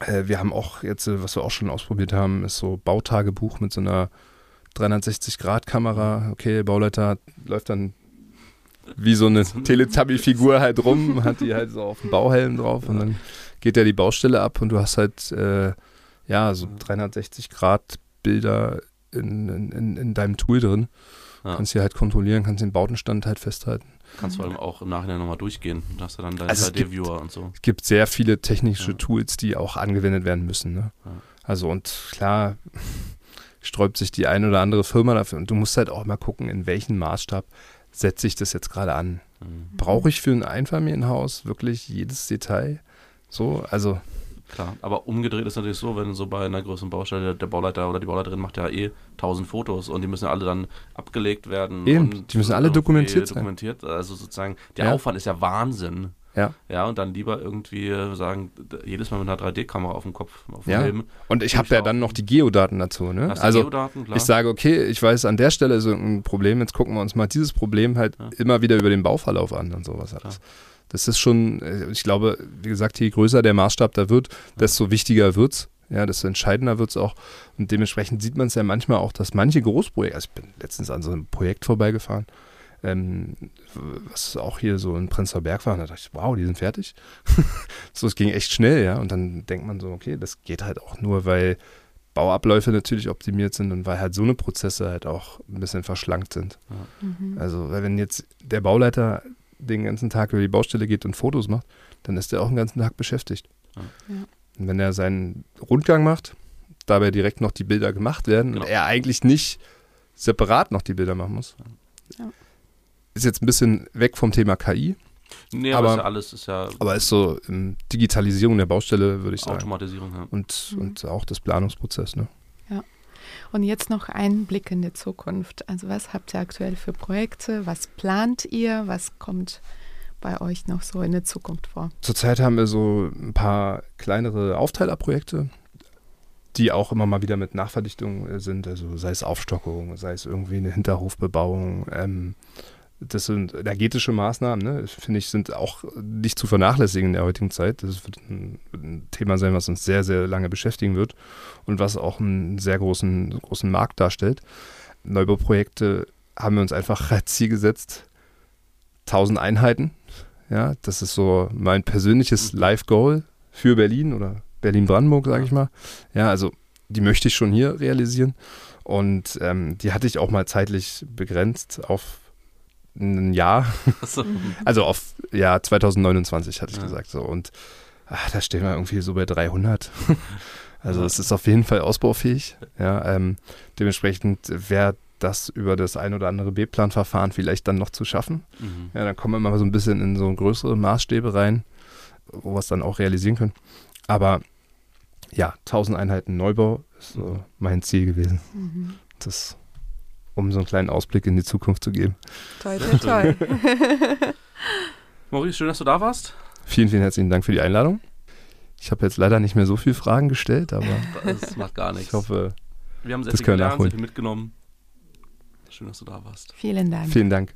Äh, wir haben auch jetzt, äh, was wir auch schon ausprobiert haben, ist so Bautagebuch mit so einer 360-Grad-Kamera. Okay, Bauleiter läuft dann wie so eine Teletubby-Figur halt rum, hat die halt so auf dem Bauhelm drauf und dann geht ja die Baustelle ab und du hast halt äh, ja so 360 Grad Bilder in, in, in deinem Tool drin. Ja. Kannst hier halt kontrollieren, kannst den Bautenstand halt festhalten. Kannst vor allem auch im Nachhinein nochmal durchgehen. Da hast du dann deinen also 3D-Viewer und so. Es gibt sehr viele technische ja. Tools, die auch angewendet werden müssen. Ne? Ja. Also und klar sträubt sich die eine oder andere Firma dafür. Und du musst halt auch mal gucken, in welchem Maßstab setze ich das jetzt gerade an. Mhm. Brauche ich für ein Einfamilienhaus wirklich jedes Detail? So, also Klar, aber umgedreht ist natürlich so, wenn so bei einer größeren Baustelle der Bauleiter oder die Bauleiterin macht ja eh tausend Fotos und die müssen alle dann abgelegt werden. Eben, die müssen alle dokumentiert sein. Dokumentiert, also sozusagen, der ja. Aufwand ist ja Wahnsinn. Ja. Ja, und dann lieber irgendwie sagen, jedes Mal mit einer 3D-Kamera auf dem Kopf, auf dem ja. Helm. Und ich habe ja dann noch die Geodaten dazu, ne? also Geodaten, ich sage, okay, ich weiß, an der Stelle ist ein Problem, jetzt gucken wir uns mal dieses Problem halt ja. immer wieder über den Bauverlauf an und sowas alles. Klar. Das ist schon, äh, ich glaube, wie gesagt, je größer der Maßstab da wird, desto wichtiger wird es. Ja, desto entscheidender wird es auch. Und dementsprechend sieht man es ja manchmal auch, dass manche Großprojekte, also ich bin letztens an so einem Projekt vorbeigefahren, ähm, was auch hier so in Prenzlauer Berg war, und da dachte ich, wow, die sind fertig. so, es ging echt schnell, ja. Und dann denkt man so, okay, das geht halt auch nur, weil Bauabläufe natürlich optimiert sind und weil halt so eine Prozesse halt auch ein bisschen verschlankt sind. Ja. Mhm. Also, weil wenn jetzt der Bauleiter den ganzen Tag über die Baustelle geht und Fotos macht, dann ist er auch den ganzen Tag beschäftigt. Ja. Und wenn er seinen Rundgang macht, dabei direkt noch die Bilder gemacht werden genau. und er eigentlich nicht separat noch die Bilder machen muss. Ja. Ist jetzt ein bisschen weg vom Thema KI. Nee, aber, aber ist ja alles ist ja. Aber ist so um, Digitalisierung der Baustelle, würde ich sagen. Automatisierung, ja. Und, mhm. und auch das Planungsprozess, ne? Ja. Und jetzt noch ein Blick in die Zukunft. Also was habt ihr aktuell für Projekte? Was plant ihr? Was kommt bei euch noch so in der Zukunft vor? Zurzeit haben wir so ein paar kleinere Aufteilerprojekte, die auch immer mal wieder mit Nachverdichtung äh, sind. Also sei es Aufstockung, sei es irgendwie eine Hinterhofbebauung. Ähm, das sind energetische Maßnahmen, ne? finde ich, sind auch nicht zu vernachlässigen in der heutigen Zeit. Das wird ein, ein, Thema sein, was uns sehr, sehr lange beschäftigen wird und was auch einen sehr großen, großen Markt darstellt. Neubauprojekte haben wir uns einfach als Ziel gesetzt, 1000 Einheiten. Ja, das ist so mein persönliches mhm. Live-Goal für Berlin oder Berlin-Brandenburg, sage ich mal. Ja, also die möchte ich schon hier realisieren. Und ähm, die hatte ich auch mal zeitlich begrenzt auf ein Jahr. So. Also auf ja 2029 hatte ich ja. gesagt so und ach, da stehen wir irgendwie so bei 300. Also es ist auf jeden Fall ausbaufähig. Ja, ähm, dementsprechend wäre das über das ein oder andere B-Plan-Verfahren vielleicht dann noch zu schaffen. Mhm. Ja, dann kommen wir mal so ein bisschen in so größere Maßstäbe rein, wo wir es dann auch realisieren können. Aber ja, 1000 Einheiten Neubau ist so mein Ziel gewesen. Mhm. Das um so einen kleinen Ausblick in die Zukunft zu geben. Toll, toll, toll. Maurice, schön, dass du da warst. Vielen, vielen herzlichen Dank für die Einladung. Ich habe jetzt leider nicht mehr so viele Fragen gestellt, aber das macht gar nichts. Ich hoffe, wir haben sehr das viel gelernt, sehr viel mitgenommen. Schön, dass du da warst. Vielen Dank. Vielen Dank.